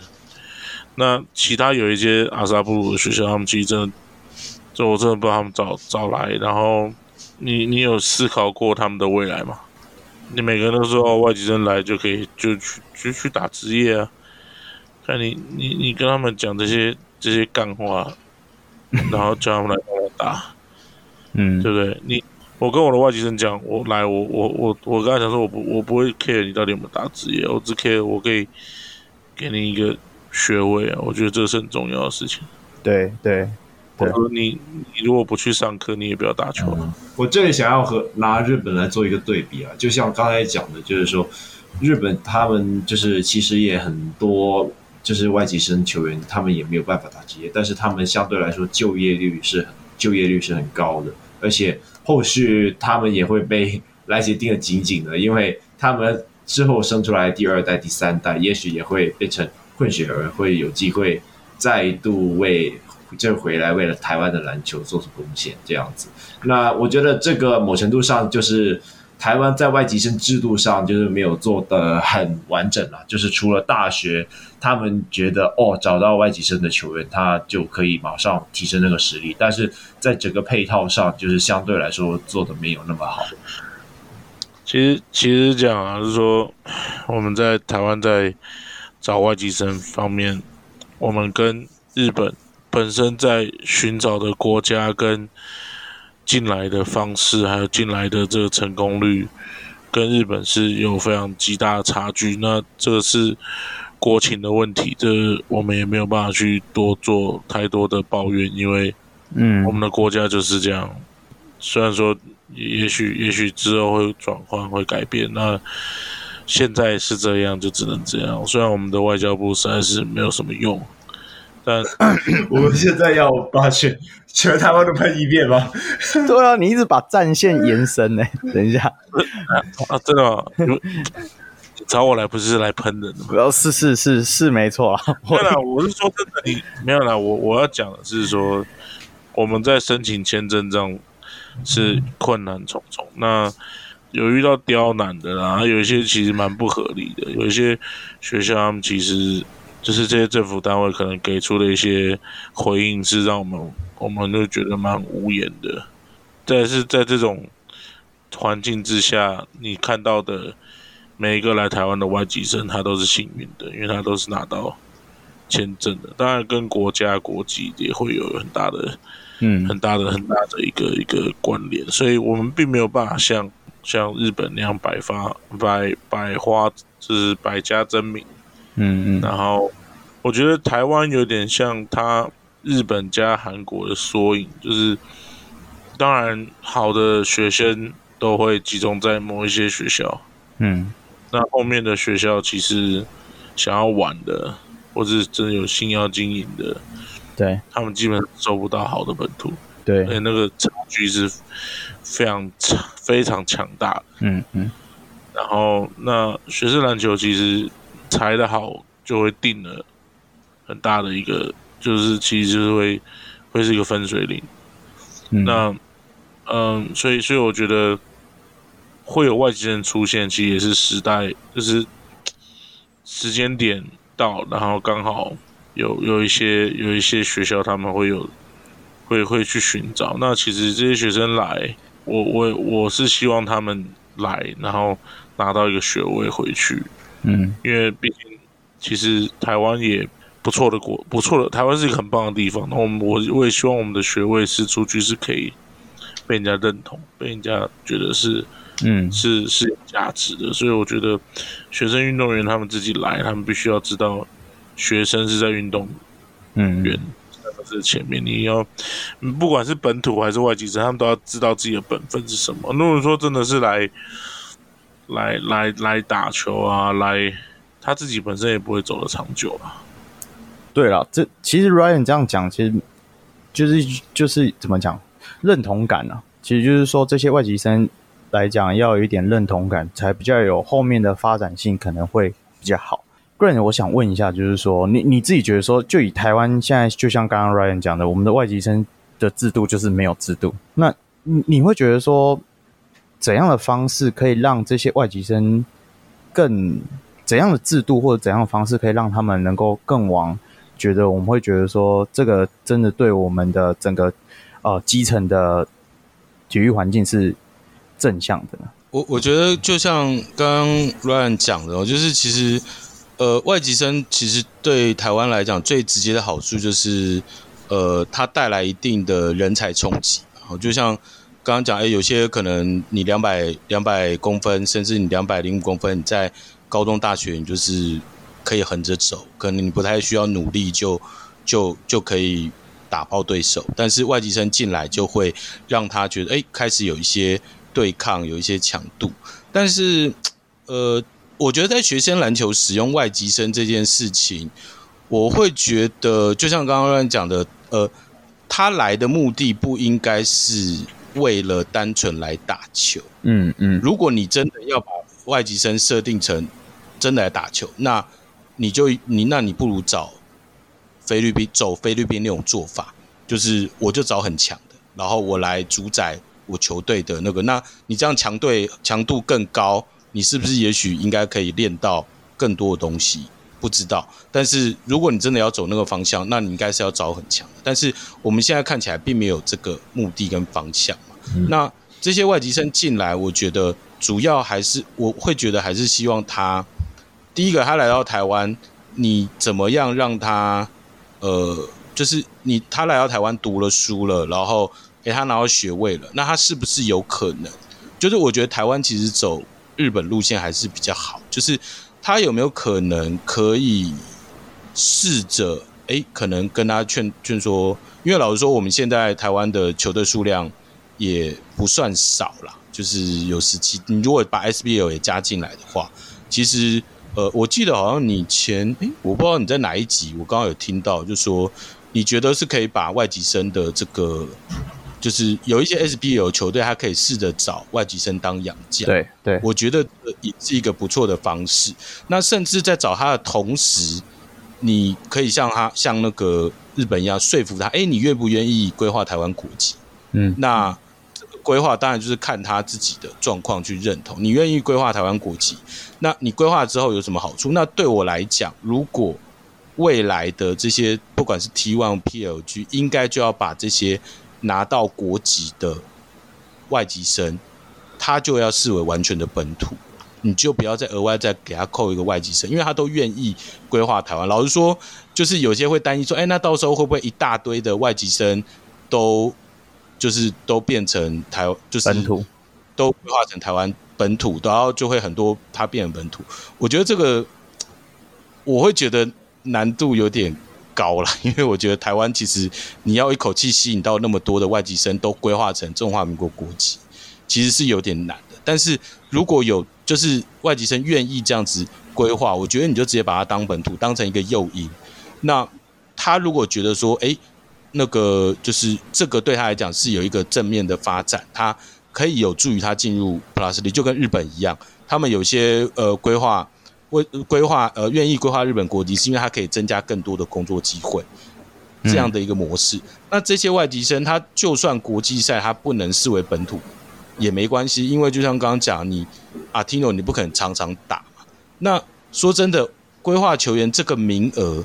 那其他有一些阿萨布鲁的学校，他们其实真的，就我真的不知道他们找找来。然后你你有思考过他们的未来吗？你每个人都说哦，外籍生来就可以就去就去打职业啊？看你你你跟他们讲这些这些干话，然后叫他们来帮我打。嗯，对不对？你我跟我的外籍生讲，我来，我我我我刚才讲说，我不我不会 care 你到底有没有打职业，我只 care 我可以给你一个学位啊，我觉得这是很重要的事情。对对，我说你你如果不去上课，你也不要打球。嗯，我这里想要和拿日本来做一个对比啊，就像刚才讲的，就是说日本他们就是其实也很多就是外籍生球员，他们也没有办法打职业，但是他们相对来说就业率是很就业率是很高的。而且后续他们也会被莱杰盯得紧紧的，因为他们之后生出来第二代、第三代，也许也会变成混血儿，会有机会再度为这回来为了台湾的篮球做出贡献，这样子。那我觉得这个某程度上就是。台湾在外籍生制度上就是没有做得很完整了，就是除了大学，他们觉得哦，找到外籍生的球员，他就可以马上提升那个实力，但是在整个配套上，就是相对来说做的没有那么好。其实，其实讲啊，是说我们在台湾在找外籍生方面，我们跟日本本身在寻找的国家跟。进来的方式，还有进来的这个成功率，跟日本是有非常极大的差距。那这个是国情的问题，这个我们也没有办法去多做太多的抱怨，因为，嗯，我们的国家就是这样。嗯、虽然说也，许也许之后会转换会改变，那现在是这样，就只能这样。虽然我们的外交部实在是没有什么用。但 <coughs> 我们现在要把全全台湾都喷一遍吗？<laughs> 对啊，你一直把战线延伸呢。<laughs> 等一下啊，真的找我来不是来喷的，不要是是是是没错啊。没有啦，我是说真的，你没有啦。我我要讲的是说，我们在申请签证上是困难重重。那有遇到刁难的啦，有一些其实蛮不合理的，有一些学校他们其实。就是这些政府单位可能给出的一些回应，是让我们我们就觉得蛮无言的。但是在这种环境之下，你看到的每一个来台湾的外籍生，他都是幸运的，因为他都是拿到签证的。当然，跟国家国籍也会有很大的、嗯，很大的、很大的一个一个关联。所以我们并没有办法像像日本那样百发百百花，就是百家争鸣。嗯嗯，然后我觉得台湾有点像他日本加韩国的缩影，就是当然好的学生都会集中在某一些学校，嗯，那后面的学校其实想要玩的，或者是真的有心要经营的，对，他们基本上收不到好的本土，对，而且那个差距是非常强、非常强大的，嗯嗯，然后那学生篮球其实。裁的好就会定了很大的一个，就是其实就是会会是一个分水岭。嗯那嗯，所以所以我觉得会有外籍人出现，其实也是时代，就是时间点到，然后刚好有有一些有一些学校他们会有会会去寻找。那其实这些学生来，我我我是希望他们来，然后拿到一个学位回去。嗯，因为毕竟其实台湾也不错的国，不错的台湾是一个很棒的地方。那我们我我也希望我们的学位是出去是可以被人家认同，被人家觉得是嗯是是有价值的。所以我觉得学生运动员他们自己来，他们必须要知道学生是在运动员在这前面，你要不管是本土还是外籍生，他们都要知道自己的本分是什么。如果说真的是来。来来来打球啊！来，他自己本身也不会走得长久啊。对了，这其实 Ryan 这样讲，其实就是就是怎么讲认同感啊。其实就是说，这些外籍生来讲，要有一点认同感，才比较有后面的发展性，可能会比较好。Grant，我想问一下，就是说，你你自己觉得说，就以台湾现在，就像刚刚 Ryan 讲的，我们的外籍生的制度就是没有制度。那你你会觉得说？怎样的方式可以让这些外籍生更怎样的制度或者怎样的方式可以让他们能够更往觉得我们会觉得说这个真的对我们的整个呃基层的体育环境是正向的？我我觉得就像刚刚 Ryan 讲的，就是其实呃外籍生其实对台湾来讲最直接的好处就是呃它带来一定的人才冲击，然后就像。刚刚讲，哎，有些可能你两百两百公分，甚至你两百零五公分，你在高中、大学，你就是可以横着走，可能你不太需要努力就，就就就可以打爆对手。但是外籍生进来，就会让他觉得，哎，开始有一些对抗，有一些强度。但是，呃，我觉得在学生篮球使用外籍生这件事情，我会觉得，就像刚刚乱讲的，呃，他来的目的不应该是。为了单纯来打球。嗯嗯，如果你真的要把外籍生设定成真的来打球，那你就你那你不如找菲律宾走菲律宾那种做法，就是我就找很强的，然后我来主宰我球队的那个。那你这样强队强度更高，你是不是也许应该可以练到更多的东西？不知道，但是如果你真的要走那个方向，那你应该是要找很强的。但是我们现在看起来并没有这个目的跟方向嘛。嗯、那这些外籍生进来，我觉得主要还是我会觉得还是希望他第一个他来到台湾，你怎么样让他呃，就是你他来到台湾读了书了，然后给他拿到学位了，那他是不是有可能？就是我觉得台湾其实走日本路线还是比较好，就是。他有没有可能可以试着诶，可能跟他劝劝说，因为老实说，我们现在台湾的球队数量也不算少啦，就是有十七。你如果把 SBL 也加进来的话，其实呃，我记得好像你前诶，我不知道你在哪一集，我刚刚有听到，就说你觉得是可以把外籍生的这个。就是有一些 SBL 球队，他可以试着找外籍生当养将。对对，我觉得也是一个不错的方式。那甚至在找他的同时，你可以像他像那个日本一样说服他，哎、欸，你愿不愿意规划台湾国籍？嗯，那规划当然就是看他自己的状况去认同。你愿意规划台湾国籍，那你规划之后有什么好处？那对我来讲，如果未来的这些不管是 T1、PLG，应该就要把这些。拿到国籍的外籍生，他就要视为完全的本土，你就不要再额外再给他扣一个外籍生，因为他都愿意规划台湾。老实说，就是有些会担心说，哎，那到时候会不会一大堆的外籍生都就是都变成台就是本土，都规划成台湾本土，然后就会很多它变成本土。我觉得这个我会觉得难度有点高了，<laughs> 因为我觉得台湾其实你要一口气吸引到那么多的外籍生都规划成中华民国国籍，其实是有点难的。但是如果有就是外籍生愿意这样子规划，我觉得你就直接把它当本土，当成一个诱因。那他如果觉得说，哎，那个就是这个对他来讲是有一个正面的发展，他可以有助于他进入 Plus League，就跟日本一样，他们有些呃规划。为规划呃，愿意规划日本国籍，是因为他可以增加更多的工作机会，这样的一个模式。那这些外籍生，他就算国际赛他不能视为本土也没关系，因为就像刚刚讲，你阿提诺你不可能常常打嘛。那说真的，规划球员这个名额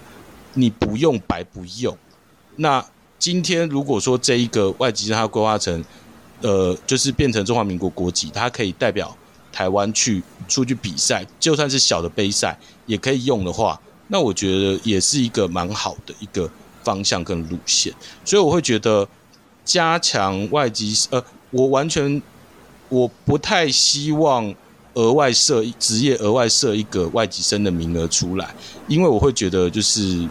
你不用白不用。那今天如果说这一个外籍生他规划成呃，就是变成中华民国国籍，他可以代表。台湾去出去比赛，就算是小的杯赛也可以用的话，那我觉得也是一个蛮好的一个方向跟路线。所以我会觉得加强外籍，呃，我完全我不太希望额外设职业额外设一个外籍生的名额出来，因为我会觉得就是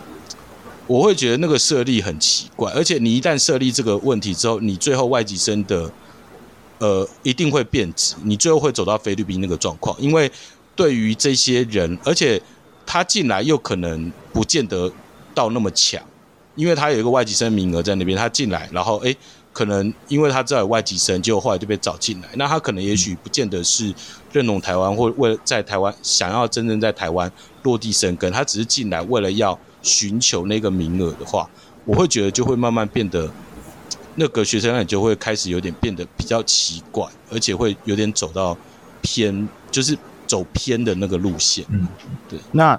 我会觉得那个设立很奇怪，而且你一旦设立这个问题之后，你最后外籍生的。呃，一定会变质，你最后会走到菲律宾那个状况，因为对于这些人，而且他进来又可能不见得到那么强，因为他有一个外籍生名额在那边，他进来，然后诶，可能因为他知道有外籍生，结果后来就被找进来，那他可能也许不见得是认同台湾，或为了在台湾想要真正在台湾落地生根，他只是进来为了要寻求那个名额的话，我会觉得就会慢慢变得。那个学生也就会开始有点变得比较奇怪，而且会有点走到偏，就是走偏的那个路线。嗯，对。那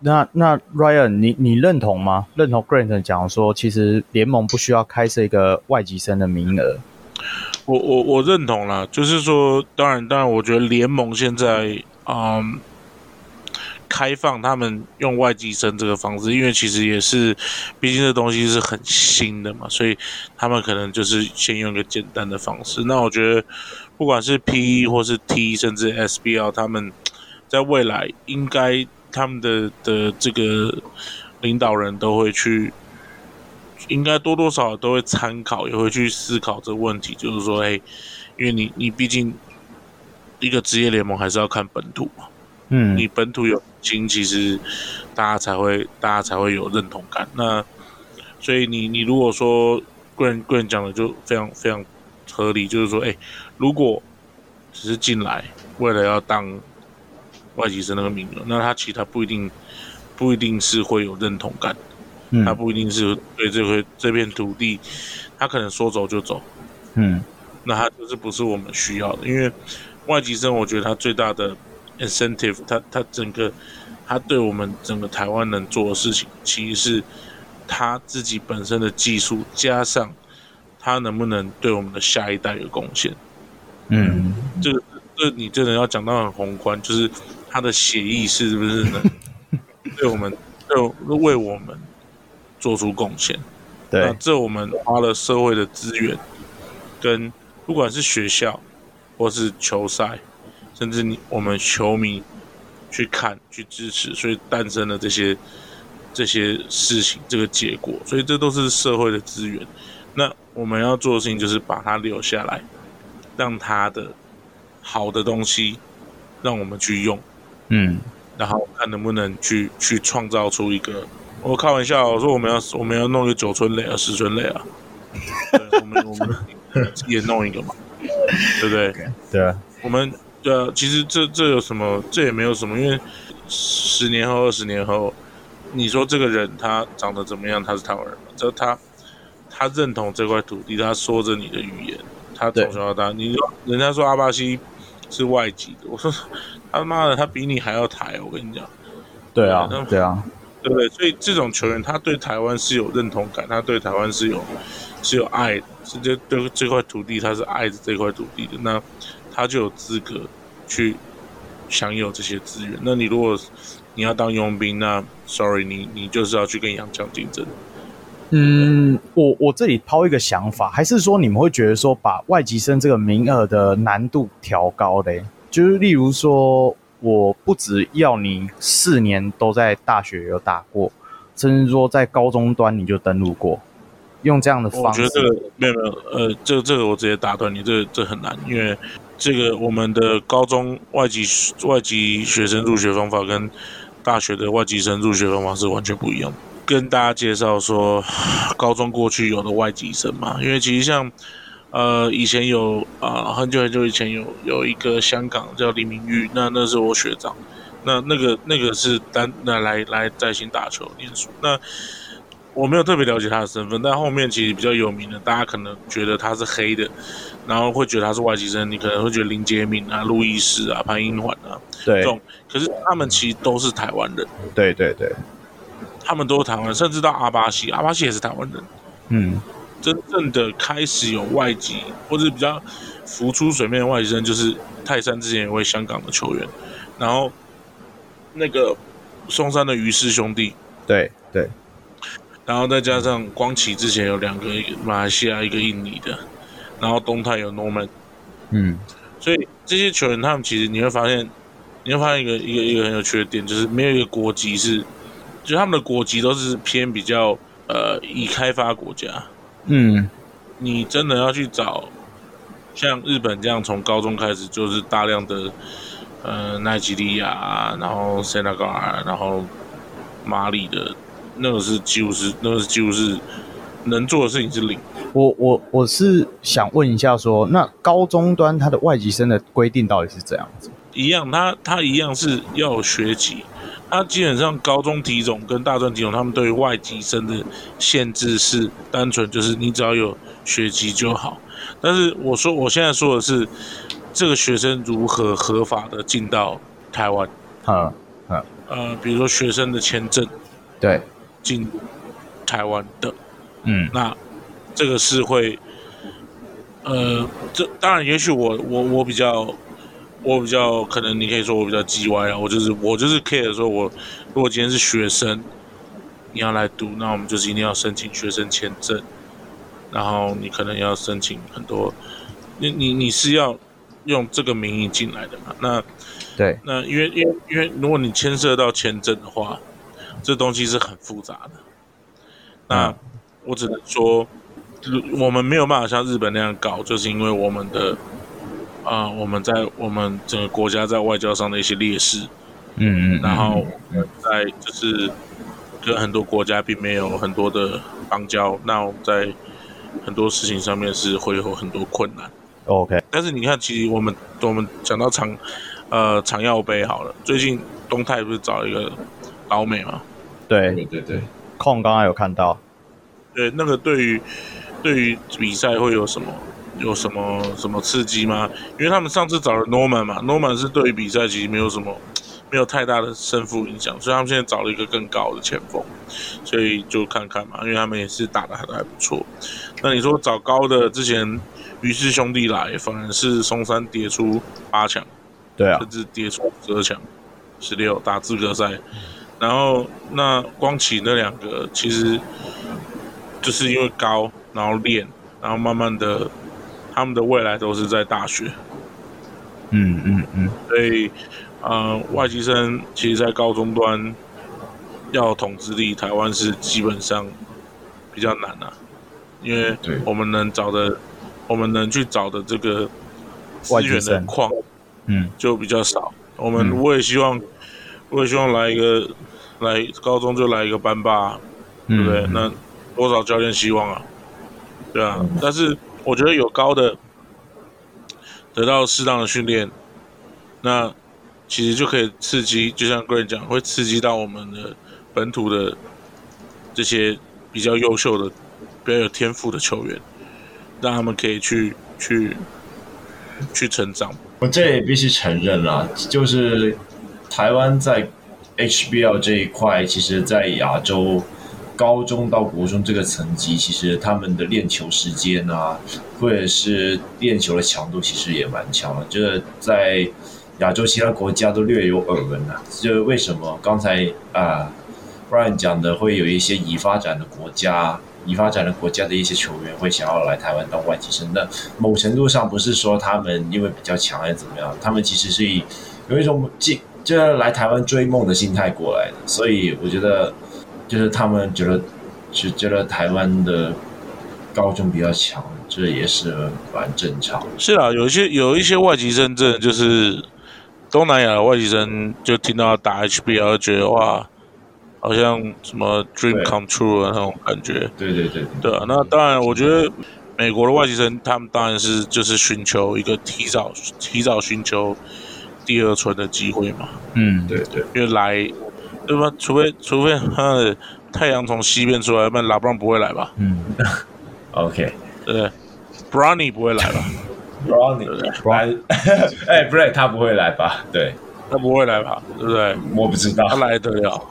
那那 Ryan，你你认同吗？认同 Grant 讲说，其实联盟不需要开设一个外籍生的名额。我我我认同啦，就是说，当然当然，我觉得联盟现在嗯。开放他们用外籍生这个方式，因为其实也是，毕竟这东西是很新的嘛，所以他们可能就是先用一个简单的方式。那我觉得，不管是 P 或是 T，甚至 SBL，他们在未来应该他们的的这个领导人都会去，应该多多少少都会参考，也会去思考这个问题，就是说，哎，因为你你毕竟一个职业联盟还是要看本土嘛。嗯，你本土有心，其实大家才会，大家才会有认同感。那所以你你如果说贵人贵人讲的就非常非常合理，就是说，哎，如果只是进来为了要当外籍生那个名额，那他其实他不一定不一定是会有认同感，嗯、他不一定是对这块这片土地，他可能说走就走，嗯，那他就是不是我们需要的，因为外籍生，我觉得他最大的 incentive，他他整个他对我们整个台湾能做的事情，其实是他自己本身的技术加上他能不能对我们的下一代有贡献，嗯，这个。这你真的要讲到很宏观，就是他的协议是不是能 <laughs> 对我们，就为我们做出贡献？对，那这我们花了社会的资源，跟不管是学校，或是球赛，甚至你我们球迷去看、去支持，所以诞生了这些这些事情，这个结果，所以这都是社会的资源。那我们要做的事情就是把它留下来，让它的。好的东西，让我们去用，嗯，然后看能不能去去创造出一个。我开玩笑，我说我们要我们要弄一个九村垒啊，十村垒啊，对我们我们也弄一个嘛，对不对？<laughs> 对啊，我们对啊，其实这这有什么？这也没有什么，因为十年后、二十年后，你说这个人他长得怎么样？他是台湾人吗？这他他认同这块土地，他说着你的语言，他从小到大，你说人家说阿巴西。是外籍的，我说他妈的，他比你还要台，我跟你讲。对啊，对啊，对不对？所以这种球员，他对台湾是有认同感，他对台湾是有是有爱的，是这对这块土地，他是爱着这块土地的，那他就有资格去享有这些资源。那你如果你要当佣兵，那 sorry，你你就是要去跟洋将竞争。嗯，我我这里抛一个想法，还是说你们会觉得说把外籍生这个名额的难度调高嘞？就是例如说，我不只要你四年都在大学有打过，甚至说在高中端你就登录过，用这样的方式。我觉得这个没有没有，呃，这这个我直接打断你，这个这个很难，因为这个我们的高中外籍外籍学生入学方法跟大学的外籍生入学方法是完全不一样。跟大家介绍说，高中过去有的外籍生嘛，因为其实像，呃，以前有啊、很久很久以前有有一个香港叫李明玉，那那是我学长，那那个那个是单那来来在新打球念书，那我没有特别了解他的身份，但后面其实比较有名的，大家可能觉得他是黑的，然后会觉得他是外籍生，你可能会觉得林杰敏啊、路易斯啊、潘英焕啊，对，这种，可是他们其实都是台湾人，对对对。他们都是台湾，甚至到阿巴西，阿巴西也是台湾人。嗯，真正的开始有外籍或者比较浮出水面的外籍生，就是泰山之前一位香港的球员，然后那个松山的于氏兄弟，对对，然后再加上光启之前有两个，马来西亚一个印尼的，然后东泰有 Norman，嗯，所以这些球员他们其实你会发现，你会发现一个一个一个很有趣的点，就是没有一个国籍是。就他们的国籍都是偏比较呃已开发国家，嗯，你真的要去找像日本这样从高中开始就是大量的呃奈及利亚，然后塞纳加尔，然后马里的，那个是几乎是那个是几乎是能做的事情是零。我我我是想问一下说，那高中端他的外籍生的规定到底是怎样子？一样，他他一样是要有学籍。他基本上高中体总跟大专体总，他们对于外籍生的限制是单纯就是你只要有学籍就好。但是我说我现在说的是，这个学生如何合法的进到台湾？啊啊呃，比如说学生的签证，对，进台湾的，嗯，那这个是会，呃，这当然也许我我我比较。我比较可能，你可以说我比较叽歪啊。我就是我就是 care 说，我如果今天是学生，你要来读，那我们就是一定要申请学生签证，然后你可能要申请很多，你你你是要用这个名义进来的嘛？那对，那因为因为因为如果你牵涉到签证的话，这东西是很复杂的。那我只能说，我们没有办法像日本那样搞，就是因为我们的。啊、呃，我们在我们整个国家在外交上的一些劣势，嗯嗯，然后在就是跟很多国家并没有很多的邦交，那我们在很多事情上面是会有很多困难。OK，但是你看，其实我们我们讲到长呃长耀杯好了，最近东泰不是找一个老美吗？对对对对，控刚刚有看到。对，那个对于对于比赛会有什么有什么什么刺激吗？因为他们上次找了 Norman 嘛，Norman 是对于比赛其实没有什么没有太大的胜负影响，所以他们现在找了一个更高的前锋，所以就看看嘛，因为他们也是打的还还不错。那你说找高的之前于氏兄弟来，反而是松山跌出八强，对啊，甚至跌出十二强、十六打资格赛，然后那光启那两个其实。就是因为高，然后练，然后慢慢的，他们的未来都是在大学。嗯嗯嗯。所以，呃，外籍生其实，在高中端要统治力，台湾是基本上比较难啊，因为我们能找的，我们能去找的这个资源的矿，嗯，就比较少。我们我也希望，我也希望来一个，来高中就来一个班霸，对不对？那多少教练希望啊？对啊，但是我觉得有高的得到适当的训练，那其实就可以刺激，就像 Grant 讲，会刺激到我们的本土的这些比较优秀的、比较有天赋的球员，让他们可以去去去成长。我这也必须承认啦，就是台湾在 HBL 这一块，其实在亚洲。高中到国中这个层级，其实他们的练球时间啊，或者是练球的强度，其实也蛮强的。就是在亚洲其他国家都略有耳闻啊。就是为什么刚才啊，Brian 讲的会有一些已发展的国家、已发展的国家的一些球员会想要来台湾当外籍生？那某程度上不是说他们因为比较强还是怎么样，他们其实是以有一种进就是来台湾追梦的心态过来的。所以我觉得。就是他们觉得，就觉得台湾的高中比较强，这也是蛮正常。是啊，有一些有一些外籍生，真的就是东南亚的外籍生，就听到打 HBL，觉得哇，好像什么 dream come true 的那种感觉。对对对，对啊。那当然，我觉得美国的外籍生，他们当然是就是寻求一个提早提早寻求第二春的机会嘛。嗯，对对，因为来。对吧？除非除非他的太阳从西边出来，不然拉布朗不会来吧？嗯，OK，对，Brownie 不会来吧？Bronny 来，<laughs> 哎，不对，他不会来吧？对，他不会来吧？对不对？我不知道，他来得了，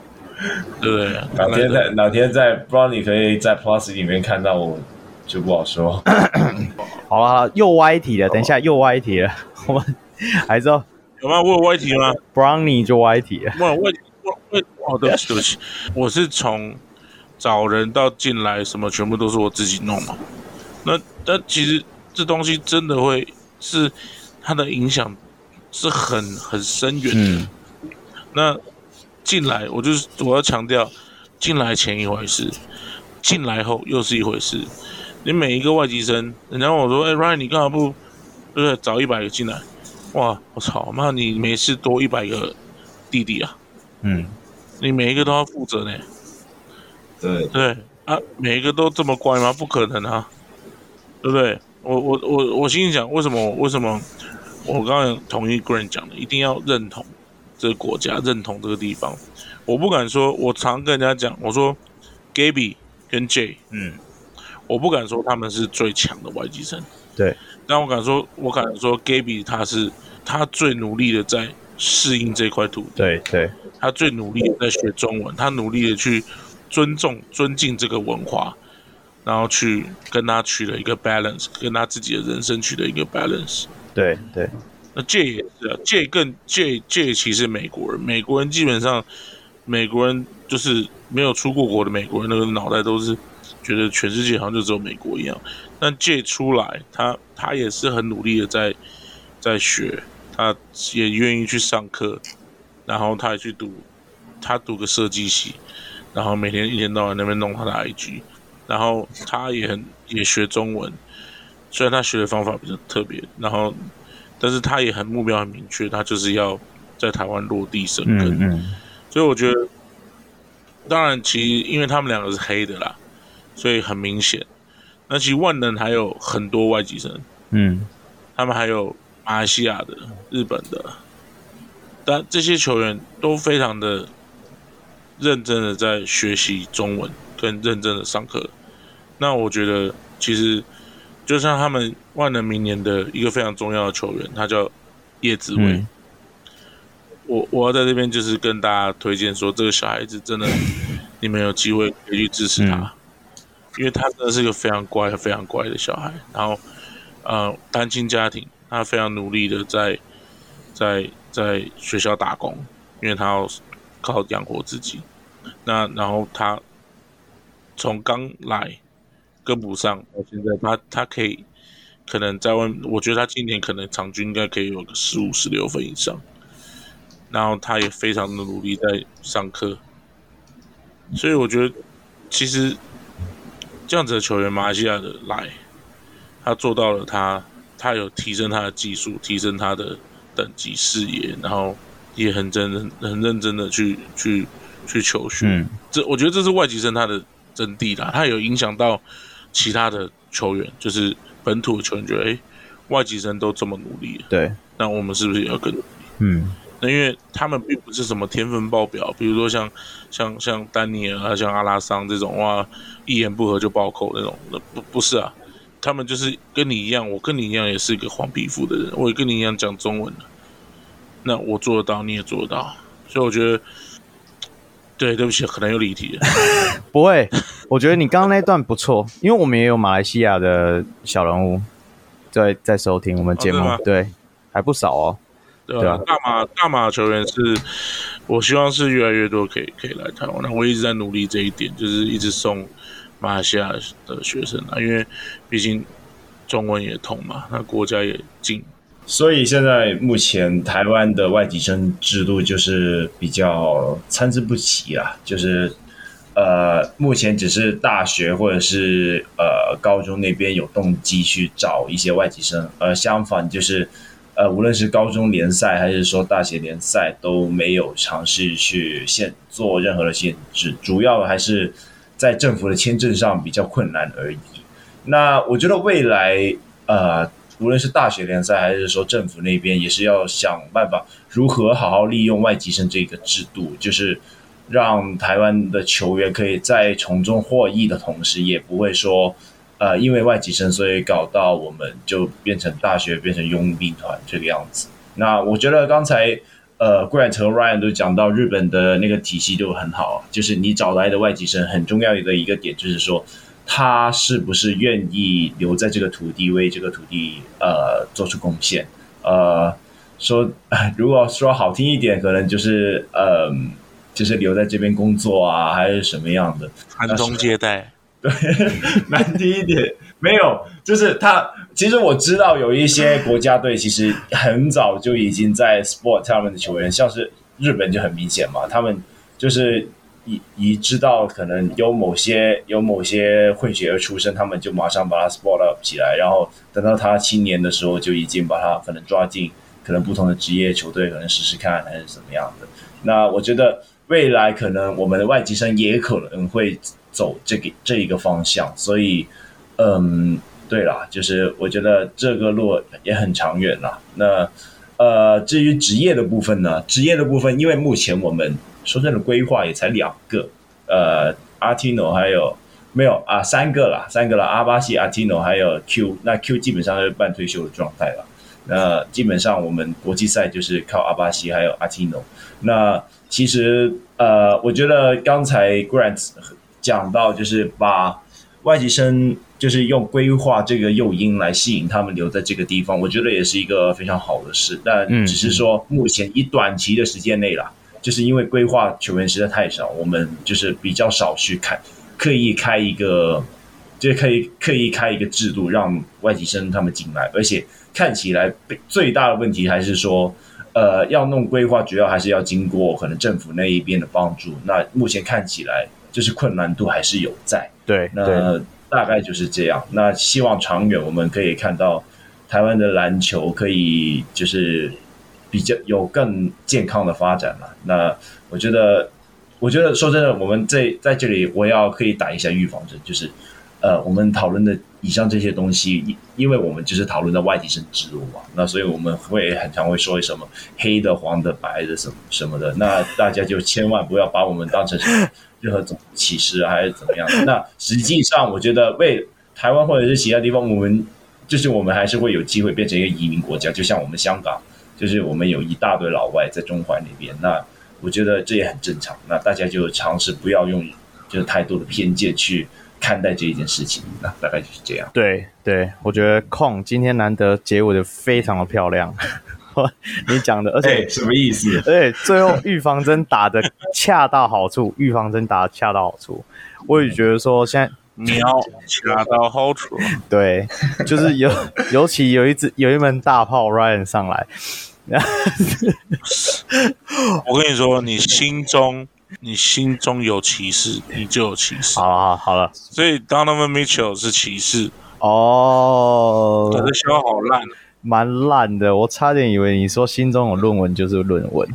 对不对？哪天在哪天在 Bronny 可以在 Plus 里面看到我，就不好说。<coughs> 好了，又歪题了，等一下又歪题了，我们还知道有吗？我有歪题吗？Bronny 就歪题了，没有问题。哦，对不起，对不起，我是从找人到进来，什么全部都是我自己弄嘛。那但其实这东西真的会是它的影响是很很深远的。嗯、那进来，我就是我要强调，进来前一回事，进来后又是一回事。你每一个外籍生，人家问我说：“哎，Ryan，你干嘛不对不对？找一百个进来？”哇，我操，那，你每次多一百个弟弟啊！嗯，你每一个都要负责呢？对对啊，每一个都这么乖吗？不可能啊，对不对？我我我我心里想，为什么为什么我刚刚同意 Grant 讲的，一定要认同这个国家，认同这个地方。我不敢说，我常跟人家讲，我说 Gaby 跟 Jay，嗯，我不敢说他们是最强的外籍生，对，但我敢说，我敢说 Gaby 他是他最努力的在适应这块土地，对对。他最努力的在学中文，他努力的去尊重、尊敬这个文化，然后去跟他取了一个 balance，跟他自己的人生取了一个 balance。对对，那 Jay 也是啊，Jay 更 Jay Jay 其实美国人，美国人基本上美国人就是没有出过国的美国人，那个脑袋都是觉得全世界好像就只有美国一样。但 Jay 出来，他他也是很努力的在在学，他也愿意去上课。然后他也去读，他读个设计系，然后每天一天到晚那边弄他的 IG，然后他也很也学中文，虽然他学的方法比较特别，然后但是他也很目标很明确，他就是要在台湾落地生根。嗯嗯。所以我觉得，当然其实因为他们两个是黑的啦，所以很明显。那其实万能还有很多外籍生，嗯，他们还有马来西亚的、日本的，但这些球员都非常的认真的在学习中文，跟认真的上课。那我觉得，其实就像他们万能明年的一个非常重要的球员，他叫叶子威。嗯、我我要在这边就是跟大家推荐说，这个小孩子真的，你们有机会可以去支持他。嗯因为他真的是一个非常乖、非常乖的小孩，然后，呃，单亲家庭，他非常努力的在，在在学校打工，因为他要靠养活自己。那然后他从刚来跟不上到现在，他他可以可能在外，我觉得他今年可能场均应该可以有个十五、十六分以上。然后他也非常的努力在上课，所以我觉得其实。这样子的球员，马来西亚的来，他做到了他，他有提升他的技术，提升他的等级视野，然后也很真很认真的去去去求学。嗯，这我觉得这是外籍生他的真谛啦，他有影响到其他的球员，就是本土的球员觉得，哎，外籍生都这么努力，对，那我们是不是也要更努力？嗯。那因为他们并不是什么天分爆表，比如说像像像丹尼尔啊，像阿拉桑这种哇，一言不合就暴扣那种，那不不是啊，他们就是跟你一样，我跟你一样也是一个黄皮肤的人，我也跟你一样讲中文的，那我做得到，你也做得到，所以我觉得，对，对不起，可能有离题了，<laughs> 不会，我觉得你刚刚那段不错，因为我们也有马来西亚的小人物在在收听我们节目，哦、对，还不少哦。对啊，大马大马球员是，我希望是越来越多可以可以来台湾。那我一直在努力这一点，就是一直送马来西亚的学生啊，因为毕竟中文也通嘛，那国家也近。所以现在目前台湾的外籍生制度就是比较参差不齐啊，就是呃，目前只是大学或者是呃高中那边有动机去找一些外籍生，而相反就是。呃，无论是高中联赛还是说大学联赛，都没有尝试去限做任何的限制，主要还是在政府的签证上比较困难而已。那我觉得未来，呃，无论是大学联赛还是说政府那边，也是要想办法如何好好利用外籍生这个制度，就是让台湾的球员可以在从中获益的同时，也不会说。呃，因为外籍生，所以搞到我们就变成大学变成佣兵团这个样子。那我觉得刚才呃，Grant 和 Ryan 都讲到日本的那个体系就很好，就是你找来的外籍生很重要的一个点就是说，他是不是愿意留在这个土地为这个土地呃做出贡献。呃，说 <laughs> 如果说好听一点，可能就是呃，就是留在这边工作啊，还是什么样的，传宗接代。对，<laughs> 难听一点，没有，就是他。其实我知道有一些国家队，其实很早就已经在 sport 他们的球员，像是日本就很明显嘛，他们就是一一知道可能有某些有某些混血儿出生，他们就马上把他 sport up 起来，然后等到他青年的时候，就已经把他可能抓进可能不同的职业球队，可能试试看还是怎么样的。那我觉得未来可能我们的外籍生也可能会。走这个这一个方向，所以，嗯，对啦，就是我觉得这个路也很长远啦。那，呃，至于职业的部分呢？职业的部分，因为目前我们说真的规划也才两个，呃，阿提诺还有没有啊？三个啦，三个啦，阿巴西、阿提诺还有 Q，那 Q 基本上是半退休的状态了。那基本上我们国际赛就是靠阿巴西还有阿提诺。那其实，呃，我觉得刚才 Grant。讲到就是把外籍生，就是用规划这个诱因来吸引他们留在这个地方，我觉得也是一个非常好的事。但只是说目前以短期的时间内啦，就是因为规划球员实在太少，我们就是比较少去看，刻意开一个，就是可以刻意开一个制度让外籍生他们进来，而且看起来最大的问题还是说，呃，要弄规划，主要还是要经过可能政府那一边的帮助。那目前看起来。就是困难度还是有在，对，那大概就是这样。那希望长远我们可以看到台湾的篮球可以就是比较有更健康的发展嘛。那我觉得，我觉得说真的，我们这在这里我要可以打一下预防针，就是呃，我们讨论的以上这些东西，因为我们就是讨论的外籍生制度嘛，那所以我们会很常会说什么黑的、黄的、白的什么什么的，那大家就千万不要把我们当成什么 <laughs> 任何种歧视还是怎么样的。那实际上，我觉得为台湾或者是其他地方，我们就是我们还是会有机会变成一个移民国家，就像我们香港，就是我们有一大堆老外在中环那边，那我觉得这也很正常。那大家就尝试不要用就是太多的偏见去看待这一件事情，那大概就是这样。对对，我觉得控今天难得结尾的非常的漂亮，<laughs> 你讲的，而且什么意思？对，最后预防针打的恰到好处，<laughs> 预防针打的恰到好处，我也觉得说现在。你要恰到好处，对，就是尤 <laughs> 尤其有一支有一门大炮 Ryan 上来，我跟你说，你心中你心中有歧视，你就有歧视。好了好，好了，所以 Donovan Mitchell 是歧视哦，我的笑好烂，蛮烂的，我差点以为你说心中有论文就是论文。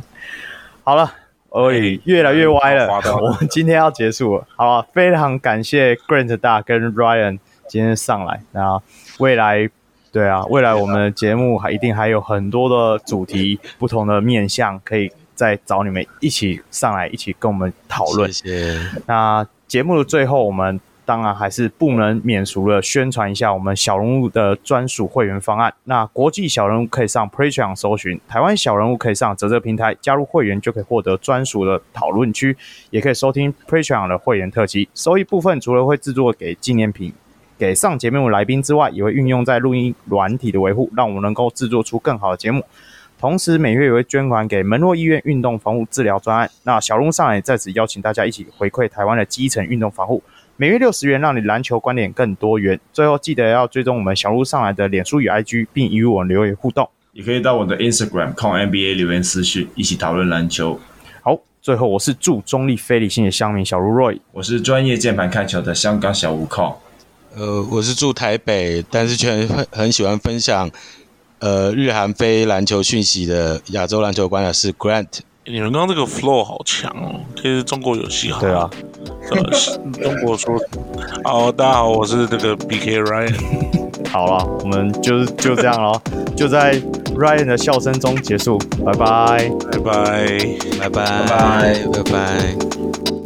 好了。哦，越来越歪了。我们今天要结束了，好了？非常感谢 Grant 大跟 Ryan 今天上来。那未来，对啊，未来我们的节目还一定还有很多的主题，不同的面向，可以再找你们一起上来，一起跟我们讨论。谢谢。那节目的最后，我们。当然还是不能免俗的宣传一下我们小人物的专属会员方案。那国际小人物可以上 Patreon 搜寻，台湾小人物可以上泽泽平台加入会员，就可以获得专属的讨论区，也可以收听 Patreon 的会员特辑。收益部分除了会制作给纪念品给上节目的来宾之外，也会运用在录音软体的维护，让我们能够制作出更好的节目。同时每月也会捐款给门诺医院运动防护治疗专案。那小鹿上来在此邀请大家一起回馈台湾的基层运动防护。每月六十元，让你篮球观点更多元。最后记得要追踪我们小鹿上来的脸书与 IG，并与我留言互动。也可以到我的 Instagram 看 NBA 留言私讯，一起讨论篮球。好，最后我是祝中立非理性的乡民小鹿 Roy，我是专业键盘看球的香港小吴控。呃，我是住台北，但是却很很喜欢分享呃日韩非篮球讯息的亚洲篮球观察师 Grant。你们刚刚这个 flow 好强哦，其实中国有戏哈。对啊，中国说，好，大家好，我是这个 BK Ryan。好了，我们就是就这样咯，<laughs> 就在 Ryan 的笑声中结束，拜拜，拜拜，拜拜，拜拜，拜拜。